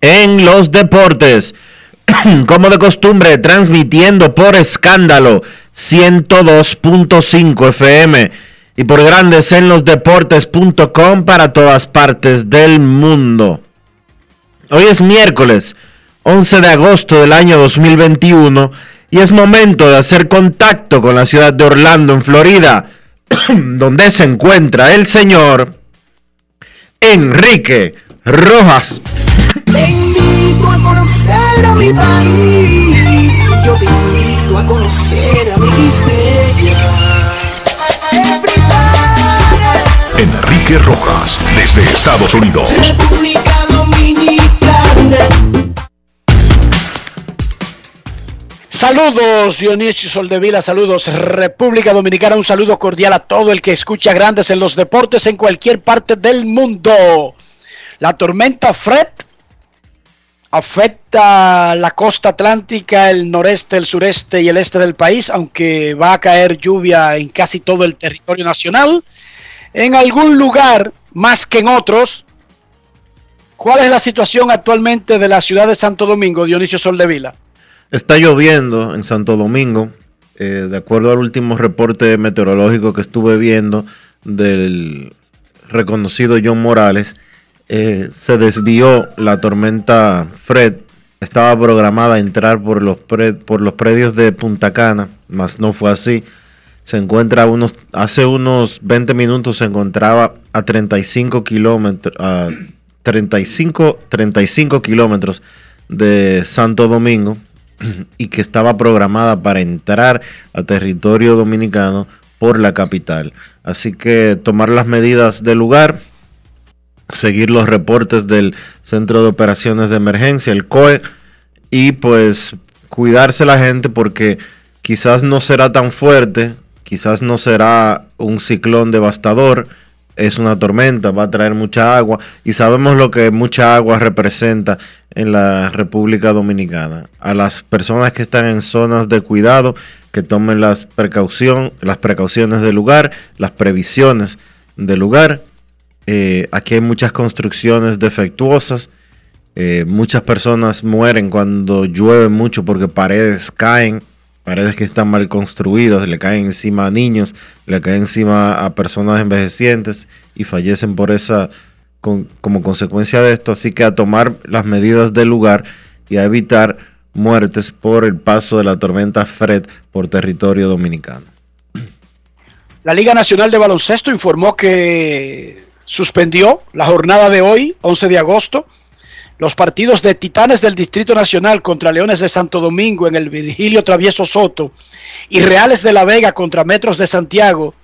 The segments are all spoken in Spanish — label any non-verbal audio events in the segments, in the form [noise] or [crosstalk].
en los deportes. [clears throat] Como de costumbre, transmitiendo por escándalo 102.5 FM y por grandes en los deportes.com para todas partes del mundo. Hoy es miércoles 11 de agosto del año 2021 y es momento de hacer contacto con la ciudad de Orlando, en Florida, [clears throat] donde se encuentra el señor Enrique Rojas. Te invito a conocer a mi país. Yo te invito a conocer a mi Enrique Rojas, desde Estados Unidos. República Dominicana. Saludos Dionisio Soldevila, saludos República Dominicana, un saludo cordial a todo el que escucha grandes en los deportes en cualquier parte del mundo. La tormenta Fred afecta la costa atlántica, el noreste, el sureste y el este del país, aunque va a caer lluvia en casi todo el territorio nacional. En algún lugar más que en otros. ¿Cuál es la situación actualmente de la ciudad de Santo Domingo, Dionisio Soldevila? Está lloviendo en Santo Domingo. Eh, de acuerdo al último reporte meteorológico que estuve viendo del reconocido John Morales, eh, se desvió la tormenta Fred. Estaba programada a entrar por los, por los predios de Punta Cana, mas no fue así. Se encuentra unos, hace unos 20 minutos se encontraba a 35 kilómetros, a 35, 35 kilómetros de Santo Domingo y que estaba programada para entrar a territorio dominicano por la capital. Así que tomar las medidas del lugar, seguir los reportes del Centro de Operaciones de Emergencia, el COE, y pues cuidarse la gente porque quizás no será tan fuerte, quizás no será un ciclón devastador, es una tormenta, va a traer mucha agua y sabemos lo que mucha agua representa en la República Dominicana. A las personas que están en zonas de cuidado, que tomen las, precaución, las precauciones del lugar, las previsiones del lugar eh, aquí hay muchas construcciones defectuosas. Eh, muchas personas mueren cuando llueve mucho porque paredes caen, paredes que están mal construidas, le caen encima a niños, le caen encima a personas envejecientes y fallecen por esa como consecuencia de esto. Así que a tomar las medidas del lugar y a evitar muertes por el paso de la tormenta Fred por territorio dominicano. La Liga Nacional de Baloncesto informó que suspendió la jornada de hoy, 11 de agosto, los partidos de Titanes del Distrito Nacional contra Leones de Santo Domingo en el Virgilio Travieso Soto y Reales de la Vega contra Metros de Santiago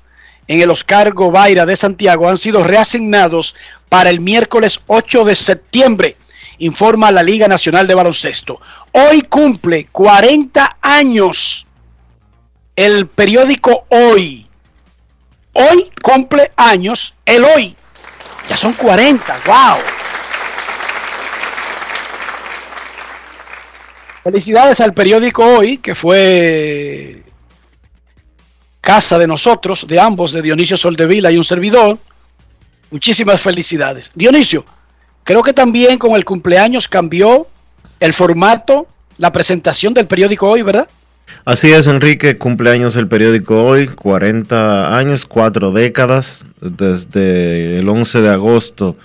en el Oscar Gobaira de Santiago han sido reasignados para el miércoles 8 de septiembre, informa la Liga Nacional de Baloncesto. Hoy cumple 40 años el periódico Hoy. Hoy cumple años el hoy. Ya son 40, wow. Felicidades al periódico Hoy, que fue casa de nosotros, de ambos, de Dionisio Soldevila y un servidor. Muchísimas felicidades. Dionisio, creo que también con el cumpleaños cambió el formato, la presentación del periódico Hoy, ¿verdad? Así es, Enrique, cumpleaños el periódico hoy, 40 años, cuatro décadas, desde el 11 de agosto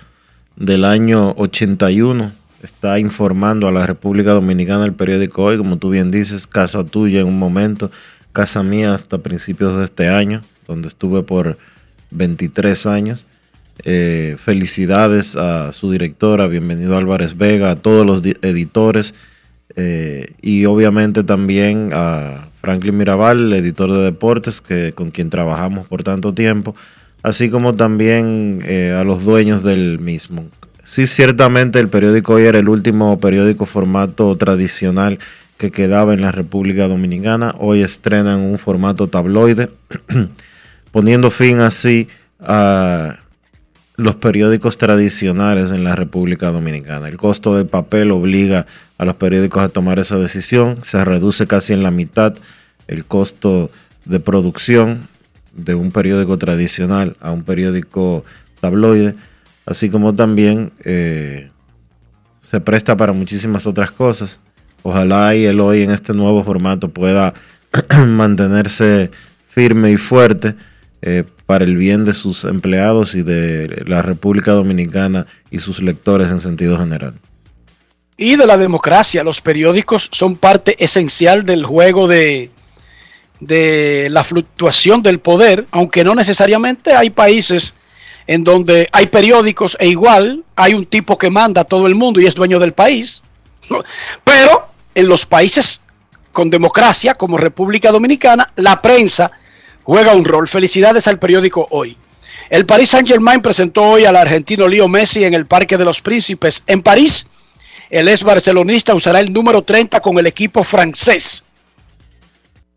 del año 81. Está informando a la República Dominicana el periódico hoy, como tú bien dices, casa tuya en un momento, casa mía hasta principios de este año, donde estuve por 23 años. Eh, felicidades a su directora, bienvenido Álvarez Vega, a todos los editores eh, y obviamente también a Franklin Mirabal, editor de deportes, que, con quien trabajamos por tanto tiempo, así como también eh, a los dueños del mismo. Sí, ciertamente el periódico hoy era el último periódico formato tradicional que quedaba en la República Dominicana. Hoy estrenan un formato tabloide, [clears throat] poniendo fin así a los periódicos tradicionales en la República Dominicana. El costo del papel obliga a los periódicos a tomar esa decisión. Se reduce casi en la mitad el costo de producción de un periódico tradicional a un periódico tabloide, así como también eh, se presta para muchísimas otras cosas. Ojalá y el hoy en este nuevo formato pueda [clears throat] mantenerse firme y fuerte eh, para el bien de sus empleados y de la República Dominicana y sus lectores en sentido general y de la democracia. Los periódicos son parte esencial del juego de, de la fluctuación del poder, aunque no necesariamente hay países en donde hay periódicos e igual hay un tipo que manda a todo el mundo y es dueño del país. Pero en los países con democracia, como República Dominicana, la prensa juega un rol. Felicidades al periódico Hoy. El Paris Saint Germain presentó hoy al argentino Leo Messi en el Parque de los Príncipes en París el ex barcelonista usará el número 30 con el equipo francés.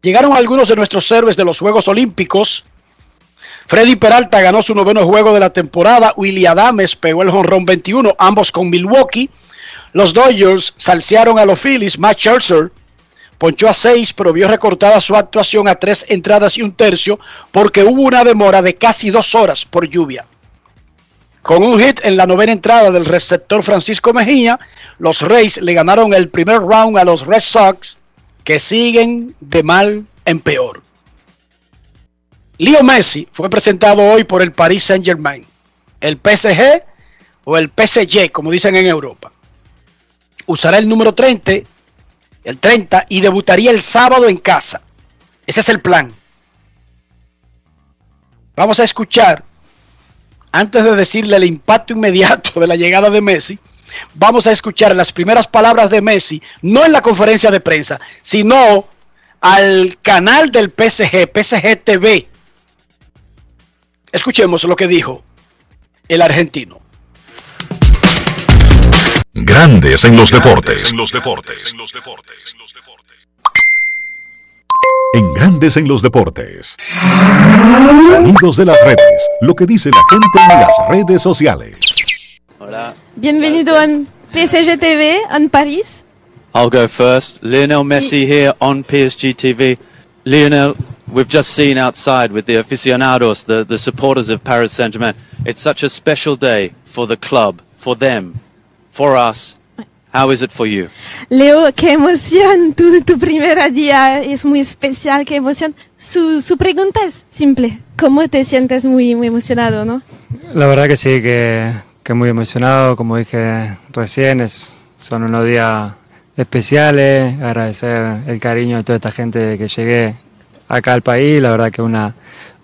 Llegaron algunos de nuestros héroes de los Juegos Olímpicos. Freddy Peralta ganó su noveno juego de la temporada. Willy Adames pegó el jonrón 21, ambos con Milwaukee. Los Dodgers salsearon a los Phillies. Matt Scherzer ponchó a seis, pero vio recortada su actuación a tres entradas y un tercio porque hubo una demora de casi dos horas por lluvia. Con un hit en la novena entrada del receptor Francisco Mejía, los Rays le ganaron el primer round a los Red Sox, que siguen de mal en peor. Leo Messi fue presentado hoy por el Paris Saint Germain, el PSG o el PSG, como dicen en Europa. Usará el número 30, el 30, y debutaría el sábado en casa. Ese es el plan. Vamos a escuchar antes de decirle el impacto inmediato de la llegada de Messi, vamos a escuchar las primeras palabras de Messi, no en la conferencia de prensa, sino al canal del PSG, PSG TV. Escuchemos lo que dijo el argentino. Grandes en los deportes. En los deportes. En los deportes. En Grandes en los Deportes. Sonidos de las redes. Lo que dice la gente en las redes sociales. Hola. Bienvenido en PSG TV en París. I'll go first. Lionel Messi here on PSG TV. Lionel, we've just seen outside with the aficionados, the, the supporters of Paris Saint-Germain. It's such a special day for the club, for them, for us, How is it for you? Leo, qué emoción. Tu, tu primer día es muy especial, qué emoción. Su, su pregunta es simple. ¿Cómo te sientes muy, muy emocionado, no? La verdad que sí, que, que muy emocionado. Como dije recién, es, son unos días especiales. Agradecer el cariño de toda esta gente que llegué acá al país. La verdad que una,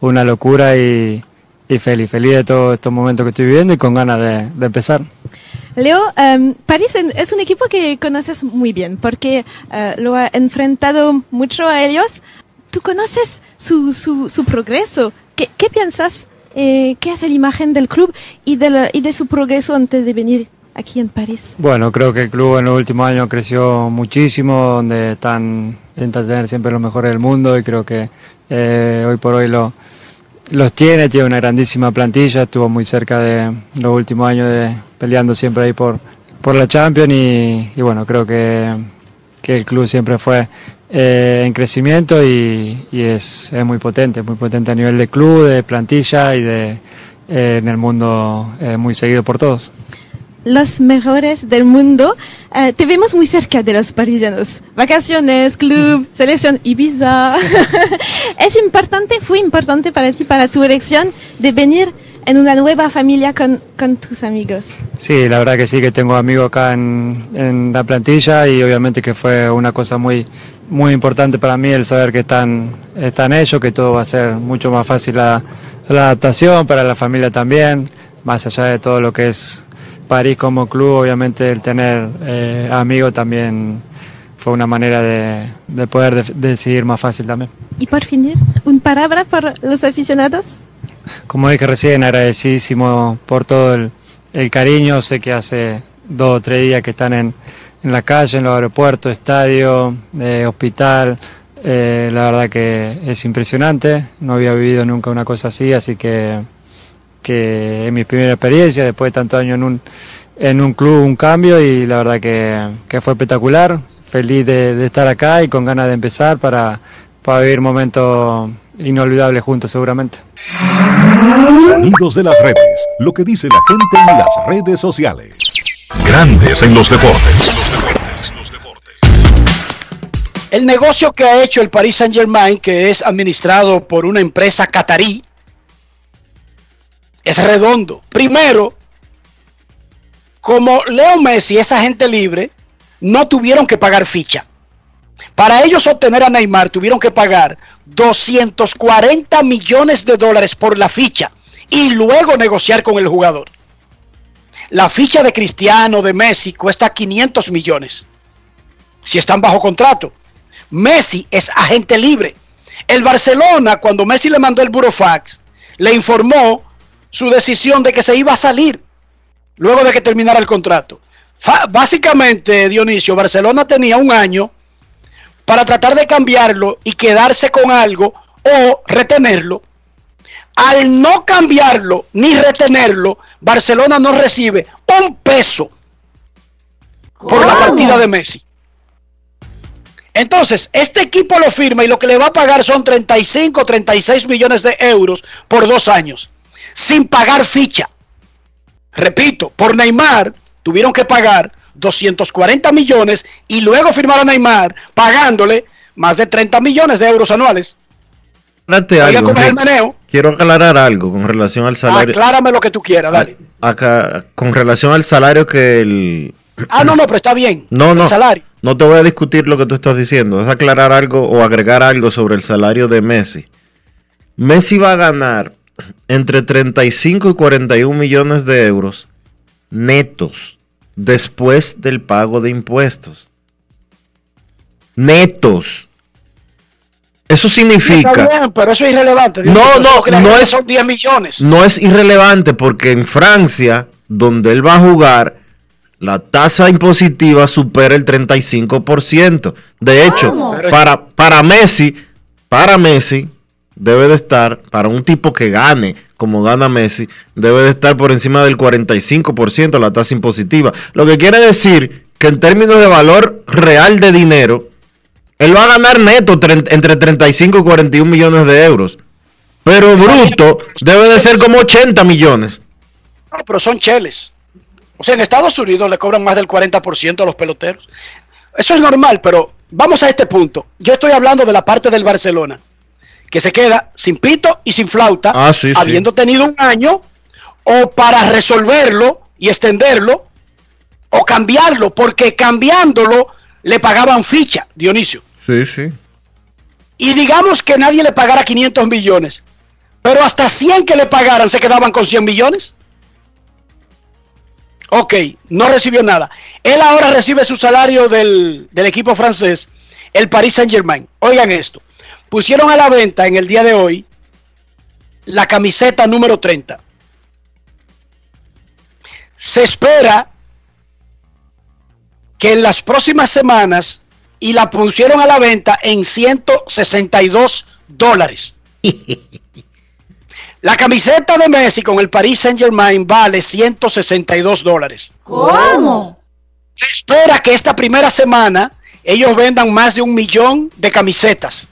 una locura y, y feliz, feliz de todos estos momentos que estoy viviendo y con ganas de, de empezar. Leo, um, París es un equipo que conoces muy bien porque uh, lo ha enfrentado mucho a ellos. Tú conoces su, su, su progreso. ¿Qué, qué piensas? Eh, ¿Qué hace la imagen del club y de, la, y de su progreso antes de venir aquí en París? Bueno, creo que el club en los últimos años creció muchísimo, donde están intentan tener siempre los mejores del mundo y creo que eh, hoy por hoy lo, los tiene, tiene una grandísima plantilla, estuvo muy cerca de los últimos años de, peleando siempre ahí por, por la Champions y, bueno, creo que, que el club siempre fue eh, en crecimiento y, es, muy potente, muy potente a nivel de club, de plantilla y de eh, en el mundo eh, muy seguido por todos. Los mejores del mundo, eh, te vemos muy cerca de los parisianos. Vacaciones, club, selección, Ibiza. [laughs] es importante, fue importante para ti, para tu elección, de venir en una nueva familia con, con, tus amigos. Sí, la verdad que sí, que tengo amigos acá en, en, la plantilla y obviamente que fue una cosa muy, muy importante para mí el saber que están, están ellos, que todo va a ser mucho más fácil la, la adaptación, para la familia también, más allá de todo lo que es París como club, obviamente el tener eh, amigos también fue una manera de, de poder de, de decidir más fácil también. Y por finir, ¿un palabra para los aficionados? Como dije recién, agradecidísimo por todo el, el, cariño. Sé que hace dos o tres días que están en, en la calle, en los aeropuertos, estadio, eh, hospital. Eh, la verdad que es impresionante. No había vivido nunca una cosa así, así que, que es mi primera experiencia. Después de tantos años en un, en un club, un cambio y la verdad que, que fue espectacular. Feliz de, de, estar acá y con ganas de empezar para, para vivir momentos inolvidable juntos seguramente. Sonidos de las redes, lo que dice la gente en las redes sociales. Grandes en los deportes. El negocio que ha hecho el Paris Saint Germain, que es administrado por una empresa catarí, es redondo. Primero, como Leo Messi es agente libre, no tuvieron que pagar ficha. Para ellos obtener a Neymar tuvieron que pagar 240 millones de dólares por la ficha y luego negociar con el jugador. La ficha de Cristiano, de Messi, cuesta 500 millones. Si están bajo contrato. Messi es agente libre. El Barcelona, cuando Messi le mandó el burofax, le informó su decisión de que se iba a salir luego de que terminara el contrato. Fa básicamente, Dionisio, Barcelona tenía un año para tratar de cambiarlo y quedarse con algo o retenerlo. Al no cambiarlo ni retenerlo, Barcelona no recibe un peso por la partida de Messi. Entonces, este equipo lo firma y lo que le va a pagar son 35, 36 millones de euros por dos años, sin pagar ficha. Repito, por Neymar tuvieron que pagar 240 millones y luego firmar a Neymar pagándole más de 30 millones de euros anuales. Algo, el meneo. Quiero aclarar algo con relación al salario. Aclárame lo que tú quieras, dale. Acá, con relación al salario que el. Ah, no, no, pero está bien. No, no. El salario. No te voy a discutir lo que tú estás diciendo. Es aclarar algo o agregar algo sobre el salario de Messi. Messi va a ganar entre 35 y 41 millones de euros netos después del pago de impuestos. Netos. Eso significa. Sí, bien, pero eso es irrelevante. Dios no, no, no es. Son 10 millones. No es irrelevante porque en Francia, donde él va a jugar, la tasa impositiva supera el 35%. De hecho, para, para Messi, para Messi, debe de estar, para un tipo que gane como gana Messi, debe de estar por encima del 45% la tasa impositiva. Lo que quiere decir que en términos de valor real de dinero, él va a ganar neto entre 35 y 41 millones de euros. Pero bruto debe de ser como 80 millones. No, pero son cheles. O sea, en Estados Unidos le cobran más del 40% a los peloteros. Eso es normal, pero vamos a este punto. Yo estoy hablando de la parte del Barcelona, que se queda sin pito y sin flauta, ah, sí, habiendo sí. tenido un año, o para resolverlo y extenderlo, o cambiarlo, porque cambiándolo le pagaban ficha, Dionisio. Sí, sí. Y digamos que nadie le pagara 500 millones, pero hasta 100 que le pagaran se quedaban con 100 millones. Ok, no recibió nada. Él ahora recibe su salario del, del, equipo francés, el Paris Saint Germain. Oigan esto, pusieron a la venta en el día de hoy la camiseta número 30. Se espera que en las próximas semanas y la pusieron a la venta en 162 dólares. [laughs] La camiseta de Messi con el Paris Saint Germain vale 162 dólares. ¿Cómo? Se espera que esta primera semana ellos vendan más de un millón de camisetas.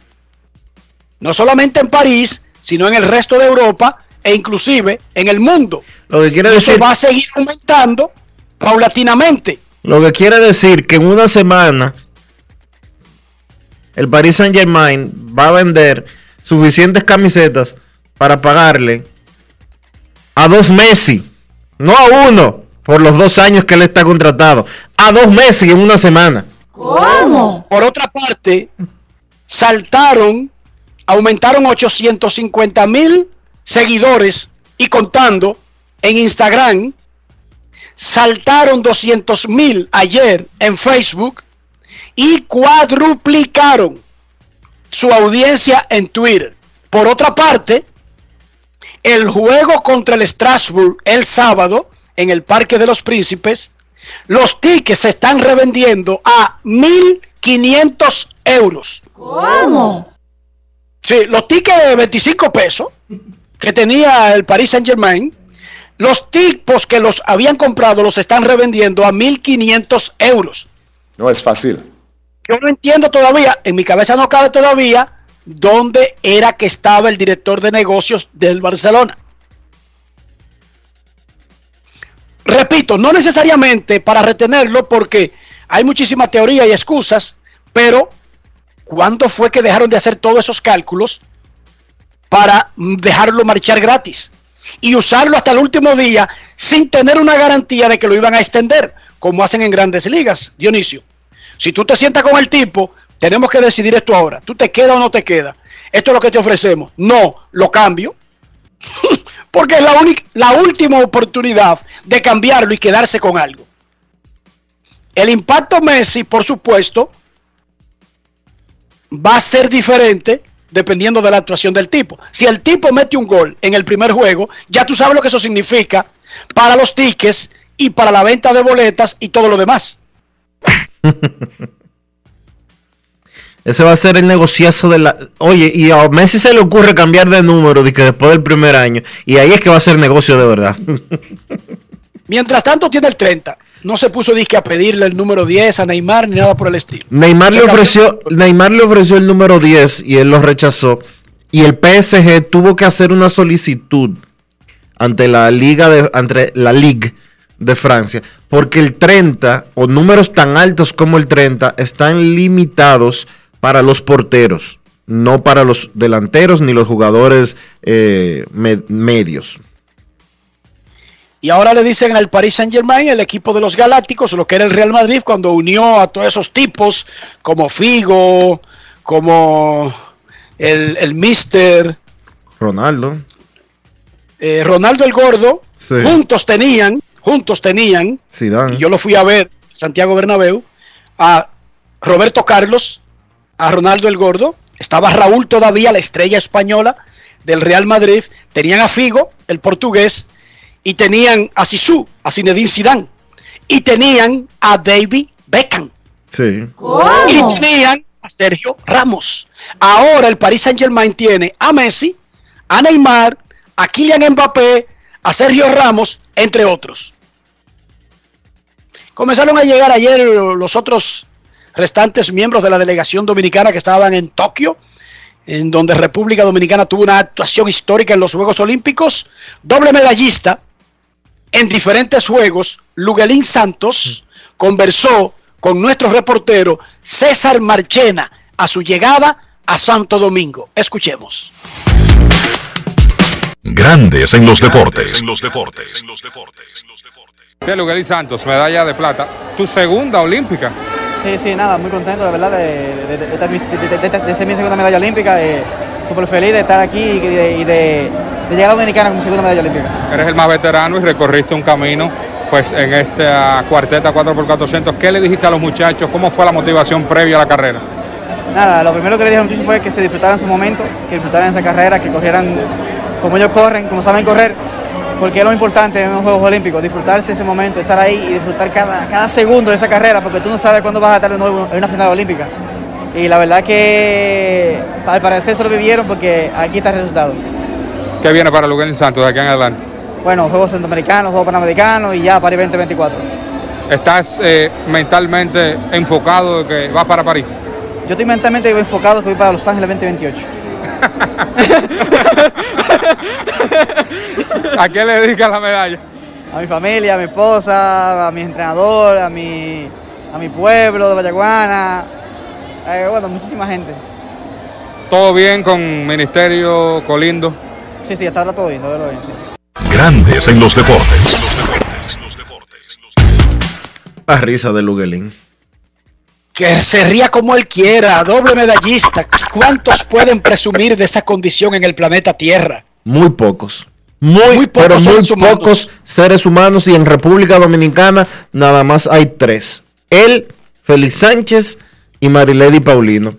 No solamente en París, sino en el resto de Europa e inclusive en el mundo. Lo que quiere Y eso decir, va a seguir aumentando paulatinamente. lo que quiere decir que en una semana el Paris Saint Germain va a vender suficientes camisetas para pagarle a dos Messi, no a uno, por los dos años que él está contratado, a dos Messi en una semana. ¿Cómo? Por otra parte, saltaron, aumentaron 850 mil seguidores y contando en Instagram, saltaron 200 mil ayer en Facebook y cuadruplicaron su audiencia en Twitter. Por otra parte, el juego contra el Strasbourg el sábado en el Parque de los Príncipes, los tickets se están revendiendo a 1.500 euros. ¿Cómo? Sí, los tickets de 25 pesos que tenía el Paris Saint Germain, los tipos que los habían comprado los están revendiendo a 1.500 euros. No es fácil. Yo no entiendo todavía, en mi cabeza no cabe todavía, dónde era que estaba el director de negocios del Barcelona. Repito, no necesariamente para retenerlo, porque hay muchísima teoría y excusas, pero ¿cuándo fue que dejaron de hacer todos esos cálculos para dejarlo marchar gratis? Y usarlo hasta el último día sin tener una garantía de que lo iban a extender, como hacen en grandes ligas, Dionisio. Si tú te sientas con el tipo, tenemos que decidir esto ahora. ¿Tú te quedas o no te quedas? Esto es lo que te ofrecemos. No, lo cambio. [laughs] Porque es la, única, la última oportunidad de cambiarlo y quedarse con algo. El impacto Messi, por supuesto, va a ser diferente dependiendo de la actuación del tipo. Si el tipo mete un gol en el primer juego, ya tú sabes lo que eso significa para los tickets y para la venta de boletas y todo lo demás. [laughs] Ese va a ser el negociazo de la... Oye, y a Messi se le ocurre cambiar de número de que después del primer año. Y ahí es que va a ser negocio de verdad. [laughs] Mientras tanto tiene el 30. No se puso disque a pedirle el número 10 a Neymar ni nada por el estilo. Neymar le ofreció, Neymar le ofreció el número 10 y él lo rechazó. Y el PSG tuvo que hacer una solicitud ante la liga de, ante la Ligue de Francia, porque el 30 o números tan altos como el 30 están limitados para los porteros, no para los delanteros ni los jugadores eh, me- medios. Y ahora le dicen al Paris Saint Germain, el equipo de los Galácticos, lo que era el Real Madrid, cuando unió a todos esos tipos, como Figo, como el, el Mister, Ronaldo. eh, Ronaldo el Gordo, Sí. juntos tenían, juntos tenían, Zidane. y yo lo fui a ver, Santiago Bernabéu, a Roberto Carlos, a Ronaldo el Gordo, estaba Raúl todavía, la estrella española del Real Madrid, tenían a Figo, el portugués, y tenían a Sisu, a Zinedine Zidane, y tenían a David Beckham, Sí. y tenían a Sergio Ramos. Ahora el Paris Saint Germain tiene a Messi, a Neymar, a Kylian Mbappé, a Sergio Ramos, entre otros. Comenzaron a llegar ayer los otros restantes miembros de la delegación dominicana que estaban en Tokio, en donde República Dominicana tuvo una actuación histórica en los Juegos Olímpicos, doble medallista en diferentes juegos, Luguelín Santos conversó con nuestro reportero César Marchena a su llegada a Santo Domingo. Escuchemos. Grandes en los deportes. En los deportes. Bien, Luguelí Santos, medalla de plata. Tu segunda olímpica. Sí, sí, nada, muy contento de verdad de, de, de, de, de- de- de- de ser mi segunda medalla olímpica, súper feliz de estar aquí y de, y de- llegar a Dominicana con mi segunda medalla olímpica. Eres el más veterano y recorriste un camino pues en esta cuarteta 4x400. ¿Qué le dijiste a los muchachos? ¿Cómo fue la motivación previa a la carrera? Nada, lo primero que le dije a los muchachos fue que se disfrutaran su momento, que disfrutaran esa carrera, que corrieran como ellos corren, como saben correr, porque es lo importante en los Juegos Olímpicos, disfrutarse ese momento, estar ahí y disfrutar cada, cada segundo de esa carrera, porque tú no sabes cuándo vas a estar de nuevo en una final olímpica. Y la verdad que al parecer eso lo vivieron porque aquí está el resultado. ¿Qué viene para Luguelín Santos de aquí en adelante? Bueno, Juegos Centroamericanos, Juegos Panamericanos y ya París 2024. ¿Estás eh, mentalmente enfocado de que vas para París? Yo estoy mentalmente enfocado que voy para Los Ángeles 2028. [laughs] ¿A qué le dedicas la medalla? A mi familia, a mi esposa, a mi entrenador, a mi, a mi pueblo de Vallaguana. Eh, bueno, muchísima gente. ¿Todo bien con Ministerio Colindo? Sí, sí, hasta ahora todo bien, todo bien, sí. Grandes en los deportes. La risa de Luguelín. Que se ría como él quiera, doble medallista. ¿Cuántos pueden presumir de esa condición en el planeta Tierra? Muy pocos. Muy, Muy pocos pero muy seres pocos seres humanos y en República Dominicana nada más hay tres. Él, Félix Sánchez y Marilady Paulino.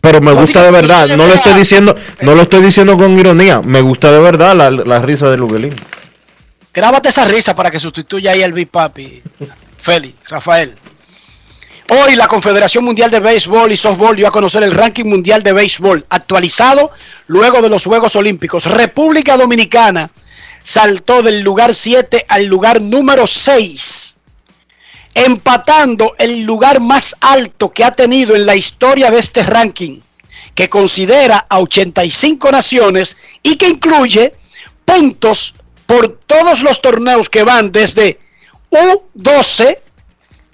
Pero me gusta de verdad, no lo estoy diciendo, no lo estoy diciendo con ironía, me gusta de verdad la, la risa de Luguelín. Grábate esa risa para que sustituya ahí al Big Papi. Félix, Rafael. Hoy la Confederación Mundial de Béisbol y Softball dio a conocer el ranking mundial de béisbol actualizado luego de los Juegos Olímpicos. República Dominicana saltó del lugar 7 al lugar número 6, empatando el lugar más alto que ha tenido en la historia de este ranking, que considera a 85 naciones y que incluye puntos por todos los torneos que van desde U12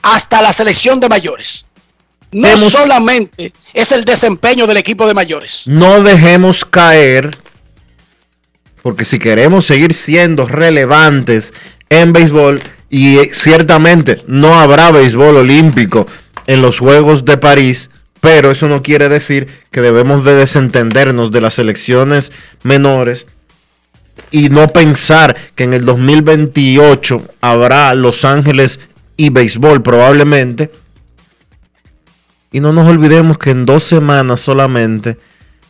hasta la selección de mayores. No solamente es el desempeño del equipo de mayores. No dejemos caer, porque si queremos seguir siendo relevantes en béisbol, y eh, ciertamente no habrá béisbol olímpico en los Juegos de París, pero eso no quiere decir que debemos de desentendernos de las selecciones menores y no pensar que en el 2028 habrá Los Ángeles y béisbol probablemente. Y no nos olvidemos que en dos semanas solamente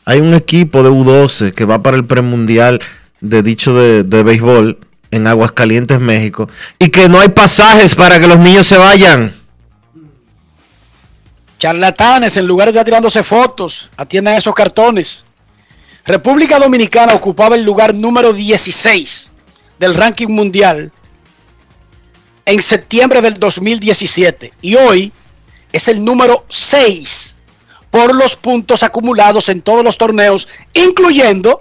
hay un equipo de U12 que va para el premundial de dicho de, de béisbol en Aguascalientes, México. Y que no hay pasajes para que los niños se vayan. Charlatanes, en lugar de estar tirándose fotos, atiendan esos cartones. República Dominicana ocupaba el lugar número 16 del ranking mundial en septiembre del 2017 y hoy es el número 6 por los puntos acumulados en todos los torneos, incluyendo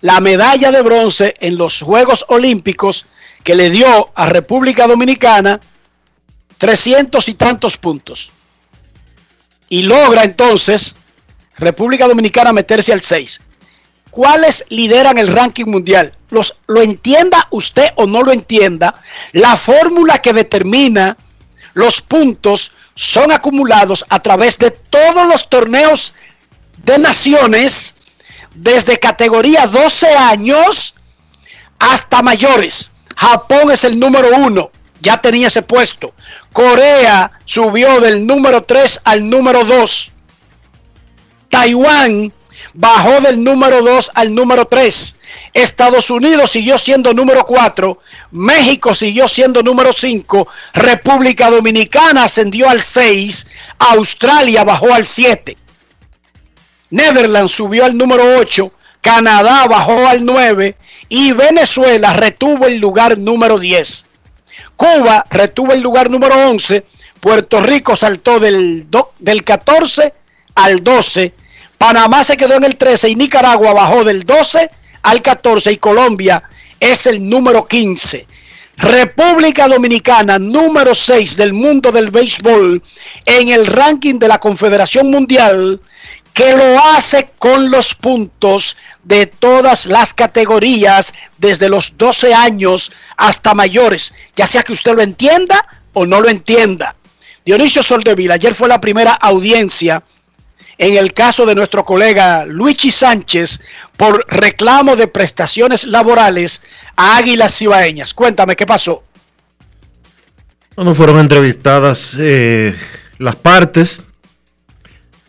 la medalla de bronce en los Juegos Olímpicos que le dio a República Dominicana 300 y tantos puntos. Y logra entonces República Dominicana meterse al 6. ¿Cuáles lideran el ranking mundial? Los, lo entienda usted o no lo entienda, la fórmula que determina los puntos son acumulados a través de todos los torneos de naciones, desde categoría 12 años hasta mayores. Japón es el número uno, ya tenía ese puesto. Corea subió del número 3 al número 2. Taiwán bajó del número 2 al número 3. Estados Unidos siguió siendo número 4. México siguió siendo número 5. República Dominicana ascendió al 6. Australia bajó al 7. Netherlands subió al número 8. Canadá bajó al 9. Y Venezuela retuvo el lugar número 10. Cuba retuvo el lugar número 11. Puerto Rico saltó del, do- del 14 al 12. Panamá se quedó en el 13 y Nicaragua bajó del 12 al 14 y Colombia es el número 15. República Dominicana, número 6 del mundo del béisbol en el ranking de la Confederación Mundial, que lo hace con los puntos de todas las categorías, desde los 12 años hasta mayores, ya sea que usted lo entienda o no lo entienda. Dionisio Soldevila, ayer fue la primera audiencia en el caso de nuestro colega Luigi Sánchez por reclamo de prestaciones laborales a Águilas Cibaeñas. Cuéntame, ¿qué pasó? Bueno, fueron entrevistadas eh, las partes,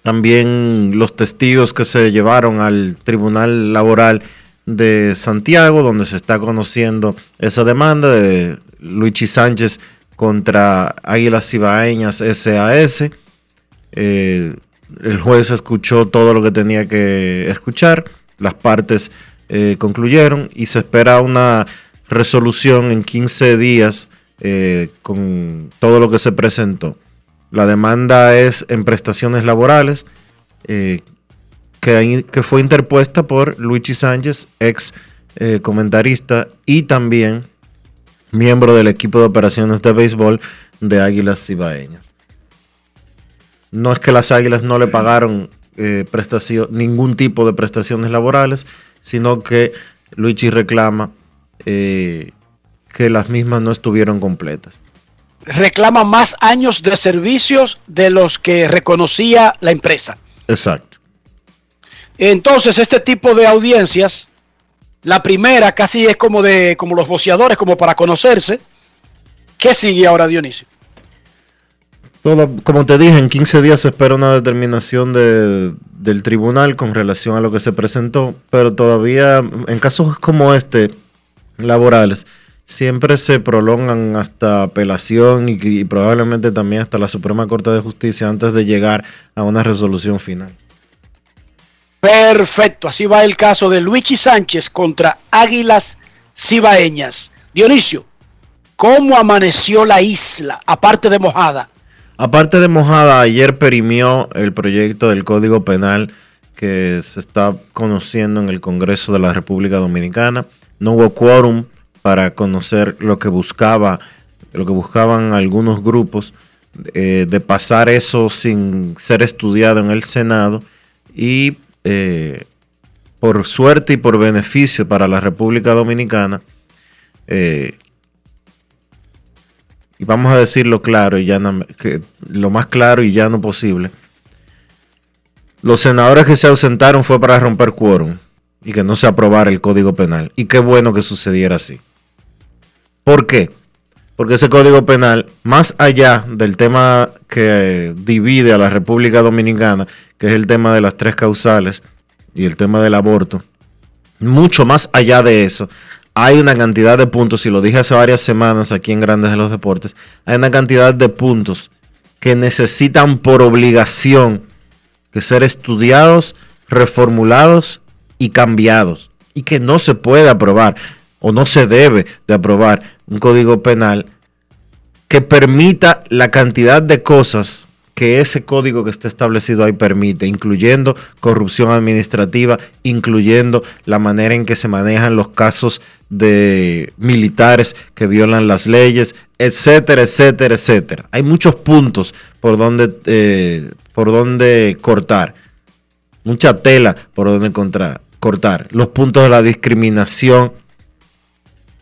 también los testigos que se llevaron al Tribunal Laboral de Santiago, donde se está conociendo esa demanda de Luigi Sánchez contra Águilas Cibaeñas SAS. Eh, el juez escuchó todo lo que tenía que escuchar, las partes eh, concluyeron y se espera una resolución en 15 días eh, con todo lo que se presentó. La demanda es en prestaciones laborales eh, que, fue interpuesta por Luigi Sánchez, ex eh, comentarista y también miembro del equipo de operaciones de béisbol de Águilas Cibaeñas. No es que las Águilas no le pagaron eh, ningún tipo de prestaciones laborales, sino que Luigi reclama eh, que las mismas no estuvieron completas. Reclama más años de servicios de los que reconocía la empresa. Exacto. Entonces, este tipo de audiencias, la primera casi es como de como los boceadores, como para conocerse. ¿Qué sigue ahora, Dionisio? Todo, como te dije, en 15 días se espera una determinación de, del tribunal con relación a lo que se presentó, pero todavía en casos como este, laborales, siempre se prolongan hasta apelación y, y, probablemente también hasta la Suprema Corte de Justicia antes de llegar a una resolución final. Perfecto, así va el caso de Luigi Sánchez contra Águilas Cibaeñas. Dionisio, ¿cómo amaneció la isla, aparte de mojada? Aparte de mojada, ayer perimió el proyecto del Código Penal que se está conociendo en el Congreso de la República Dominicana. No hubo quórum para conocer lo que buscaba, lo que buscaban algunos grupos eh, de pasar eso sin ser estudiado en el Senado y eh, por suerte y por beneficio para la República Dominicana, eh, y vamos a decirlo claro y llano, que, lo más claro y llano posible, los senadores que se ausentaron fue para romper quórum y que no se aprobara el Código Penal. Y qué bueno que sucediera así. ¿Por qué? Porque ese Código Penal, más allá del tema que divide a la República Dominicana, que es el tema de las tres causales y el tema del aborto, mucho más allá de eso, hay una cantidad de puntos, y lo dije hace varias semanas aquí en Grandes de los Deportes, hay una cantidad de puntos que necesitan por obligación que ser estudiados, reformulados y cambiados, y que no se puede aprobar o no se debe de aprobar un código penal que permita la cantidad de cosas que ese código que está establecido ahí permite, incluyendo corrupción administrativa, incluyendo la manera en que se manejan los casos de militares que violan las leyes, etcétera, etcétera, etcétera. Hay muchos puntos por donde, eh, por donde cortar, mucha tela por donde contra, cortar. Los puntos de la discriminación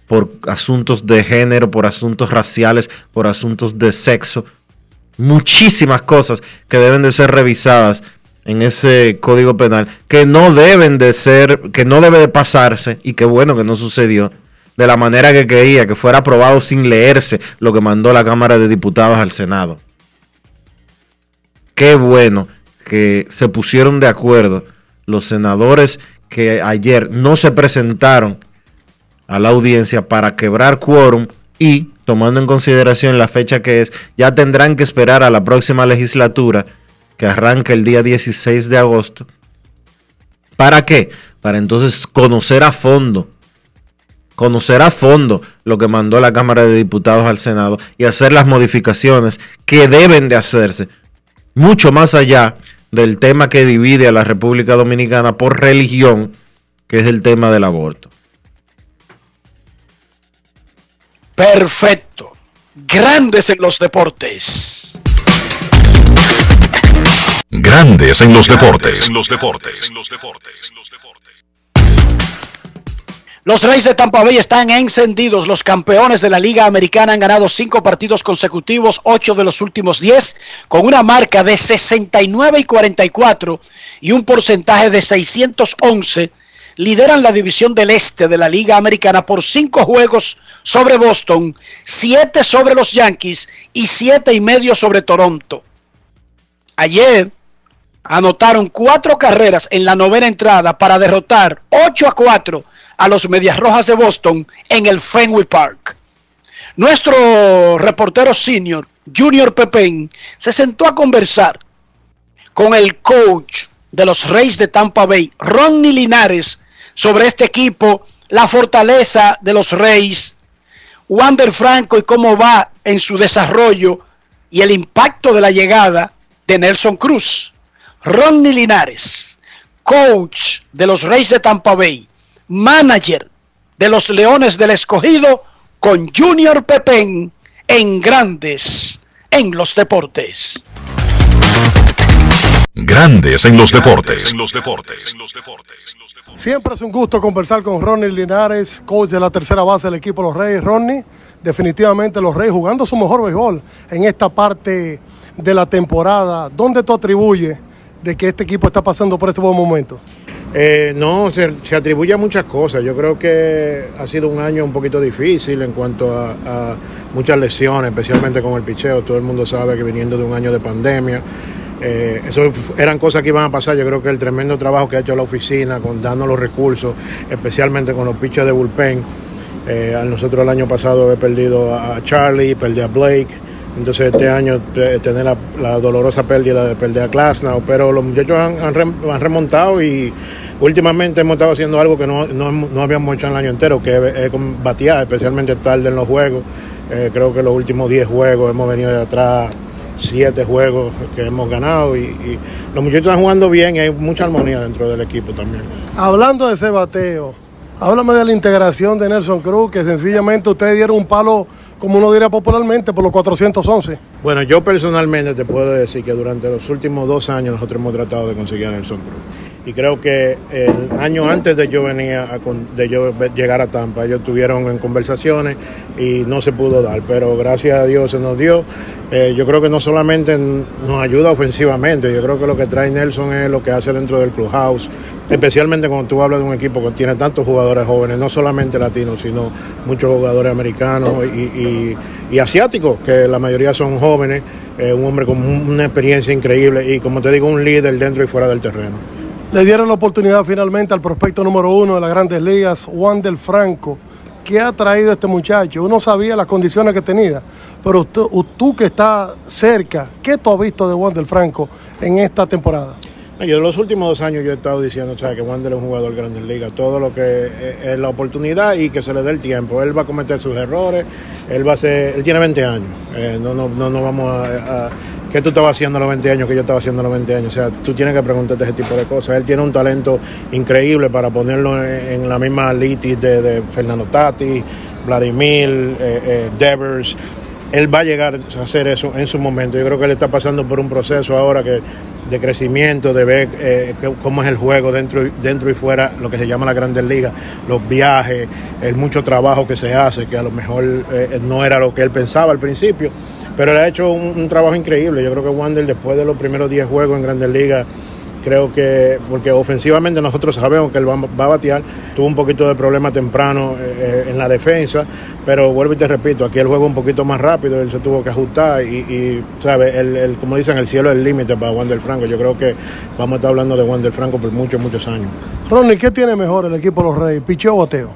por asuntos de género, por asuntos raciales, por asuntos de sexo muchísimas cosas que deben de ser revisadas en ese código penal que no deben de ser, que no debe de pasarse y qué bueno que no sucedió de la manera que quería, que fuera aprobado sin leerse lo que mandó la Cámara de Diputados al Senado. Qué bueno que se pusieron de acuerdo los senadores que ayer no se presentaron a la audiencia para quebrar quórum y tomando en consideración la fecha que es, ya tendrán que esperar a la próxima legislatura, que arranca el día 16 de agosto. ¿Para qué? Para entonces conocer a fondo, conocer a fondo lo que mandó la Cámara de Diputados al Senado y hacer las modificaciones que deben de hacerse, mucho más allá del tema que divide a la República Dominicana por religión, que es el tema del aborto. Perfecto. Grandes en los deportes. Grandes en los deportes. En los deportes. En los deportes. Los Reyes de Tampa Bay están encendidos. Los campeones de la Liga Americana han ganado cinco partidos consecutivos, ocho de los últimos diez, con una marca de 69 y 44 y un porcentaje de 611 lideran la división del este de la Liga Americana por cinco juegos sobre Boston, siete sobre los Yankees y siete y medio sobre Toronto. Ayer anotaron cuatro carreras en la novena entrada para derrotar 8 a 4 a los Medias Rojas de Boston en el Fenway Park. Nuestro reportero senior, Junior Pepén, se sentó a conversar con el coach de los Reyes de Tampa Bay, Ronnie Linares, sobre este equipo, la fortaleza de los Reyes, Wander Franco y cómo va en su desarrollo y el impacto de la llegada de Nelson Cruz. Ronnie Linares, coach de los Reyes de Tampa Bay, manager de los Leones del Escogido, con Junior Pepén en Grandes en los Deportes. Grandes en los deportes. Siempre es un gusto conversar con Ronnie Linares, coach de la tercera base del equipo Los Reyes. Ronnie, definitivamente los Reyes jugando su mejor béisbol en esta parte de la temporada. ¿Dónde tú atribuyes de que este equipo está pasando por este buen momento? Eh, no, se, se, atribuye a muchas cosas. Yo creo que ha sido un año un poquito difícil en cuanto a, a muchas lesiones, especialmente con el picheo. Todo el mundo sabe que viniendo de un año de pandemia, eh, eso eran cosas que iban a pasar. Yo creo que el tremendo trabajo que ha hecho la oficina con dando los recursos, especialmente con los pitchers de bullpen. Eh, nosotros el año pasado he perdido a Charlie, perdí a Blake. Entonces este año tener la, dolorosa pérdida de perder a Klasnau, pero los muchachos han, han, remontado y últimamente hemos estado haciendo algo que no, no, no habíamos hecho en el año entero, que es, es especialmente tarde en los juegos. Eh, creo que los últimos 10 juegos hemos venido de atrás siete juegos que hemos ganado y, y, los muchachos están jugando bien y hay mucha armonía dentro del equipo también. Hablando de ese bateo, háblame de la integración de Nelson Cruz, que sencillamente ustedes dieron un palo, como uno diría popularmente, por los 411. Bueno, yo personalmente te puedo decir que durante los últimos dos años nosotros hemos tratado de conseguir a Nelson Cruz. Y creo que el año antes de yo venir a, de yo llegar a Tampa, ellos estuvieron en conversaciones y no se pudo dar, pero gracias a Dios se nos dio. Eh, yo creo que no solamente nos ayuda ofensivamente, yo creo que lo que trae Nelson es lo que hace dentro del clubhouse, especialmente cuando tú hablas de un equipo que tiene tantos jugadores jóvenes, no solamente latinos, sino muchos jugadores americanos y asiáticos, que la mayoría son jóvenes, eh, un hombre con una experiencia increíble y como te digo, un líder dentro y fuera del terreno. Le dieron la oportunidad finalmente al prospecto número uno de las grandes ligas, Juan del Franco. ¿Qué ha traído este muchacho? Uno sabía las condiciones que tenía, pero tú, que estás cerca, ¿qué tú has visto de Juan del Franco en esta temporada? Yo en los últimos dos años yo he estado diciendo o sea, que Wander es un jugador grande en liga, todo lo que es la oportunidad y que se le dé el tiempo. Él va a cometer sus errores, él va a ser, él tiene 20 años, eh, no, no, no, no vamos a ¿Qué tú estabas haciendo a los 20 años que yo estaba haciendo a los 20 años? O sea, tú tienes que preguntarte ese tipo de cosas. Él tiene un talento increíble para ponerlo en, la misma litis de, de, Fernando Tati, Vladimir, eh, eh, Devers. Él va a llegar a hacer eso en su momento. Yo creo que él está pasando por un proceso ahora que de crecimiento, de ver eh, cómo es el juego dentro, dentro y fuera, lo que se llama la Grandes Ligas, los viajes, el mucho trabajo que se hace, que a lo mejor eh, no era lo que él pensaba al principio, pero él ha hecho un, trabajo increíble. Yo creo que Wander después de los primeros 10 juegos en Grandes Ligas, creo que, porque ofensivamente nosotros sabemos que él va, va a batear, tuvo un poquito de problema temprano eh, en la defensa, pero vuelvo y te repito, aquí el juego un poquito más rápido, él se tuvo que ajustar y, y ¿sabes? El, el, como dicen, el cielo es el límite para Wander Franco. Yo creo que vamos a estar hablando de Wander Franco por muchos, muchos años. Ronnie, ¿qué tiene mejor el equipo de los Reyes, picheo o bateo?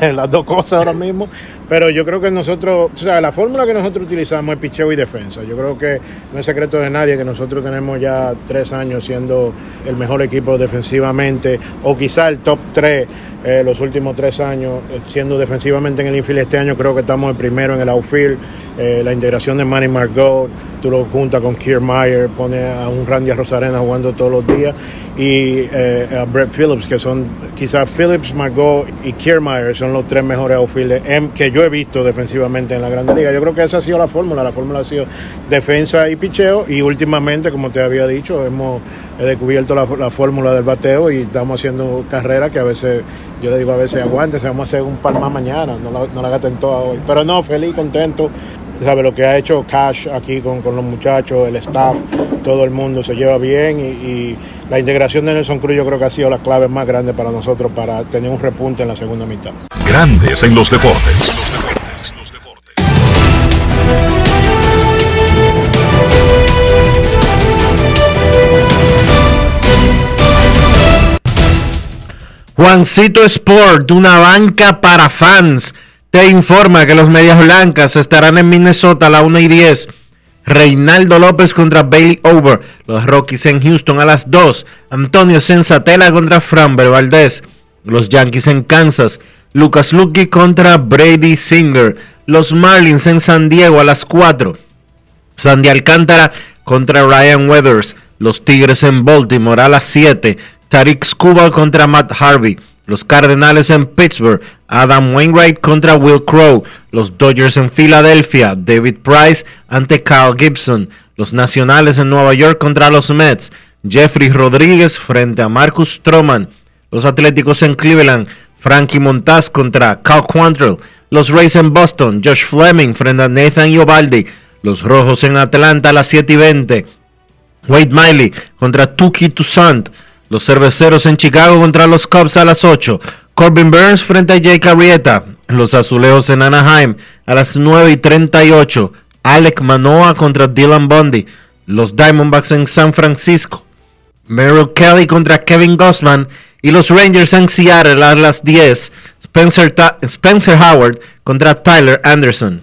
[laughs] Las dos cosas ahora mismo, pero yo creo que nosotros, o sea, la fórmula que nosotros utilizamos es picheo y defensa. Yo creo que no es secreto de nadie que nosotros tenemos ya tres años siendo el mejor equipo defensivamente, o quizá el top tres eh, los últimos tres años, siendo defensivamente en el infield. Este año creo que estamos el primero en el outfield. Eh, la integración de Manny Margot, tú lo juntas con Kiermaier, pone a un Randy Rosarena jugando todos los días, y eh, a Brett Phillips, que son quizás Phillips, Margot y Kiermaier son los tres mejores outfielders que yo he visto defensivamente en la Grande Liga. Yo creo que esa ha sido la fórmula. La fórmula ha sido defensa y picheo, y últimamente, como te había dicho, hemos descubierto la, la fórmula del bateo y estamos haciendo carreras que a veces yo le digo a veces aguante, vamos a hacer un par más mañana, no la, no la toda hoy. Pero no, feliz, contento. Sabe lo que ha hecho Cash aquí con, con, los muchachos, el staff, todo el mundo se lleva bien y, y, la integración de Nelson Cruz yo creo que ha sido la clave más grande para nosotros para tener un repunte en la segunda mitad. Grandes en los deportes. Juancito Sport, una banca para fans, te informa que los Medias Blancas estarán en Minnesota a la 1 y 10. Reinaldo López contra Bailey Over. Los Rockies en Houston a las 2. Antonio Sensatela contra Framber Valdez. Los Yankees en Kansas. Lucas Lucky contra Brady Singer. Los Marlins en San Diego a las 4. Sandy Alcántara contra Ryan Weathers. Los Tigres en Baltimore a las 7. Tariq Skubal contra Matt Harvey. Los Cardenales en Pittsburgh. Adam Wainwright contra Will Crow. Los Dodgers en Filadelfia. David Price ante Kyle Gibson. Los Nacionales en Nueva York contra los Mets. Jeffrey Rodríguez frente a Marcus Stroman. Los Atléticos en Cleveland. Frankie Montaz contra Cal Quantrill. Los Rays en Boston. Josh Fleming frente a Nathan Iovaldi. Los Rojos en Atlanta a las 7 y 20. Wade Miley contra Tuki Toussaint. Los Cerveceros en Chicago contra los Cubs a las 8. Corbin Burns frente a Jake Arrieta. Los Azulejos en Anaheim a las 9 y 38. Alec Manoa contra Dylan Bundy. Los Diamondbacks en San Francisco. Merrill Kelly contra Kevin Gossman. Y los Rangers en Seattle a las 10. Spencer, Spencer Howard contra Tyler Anderson.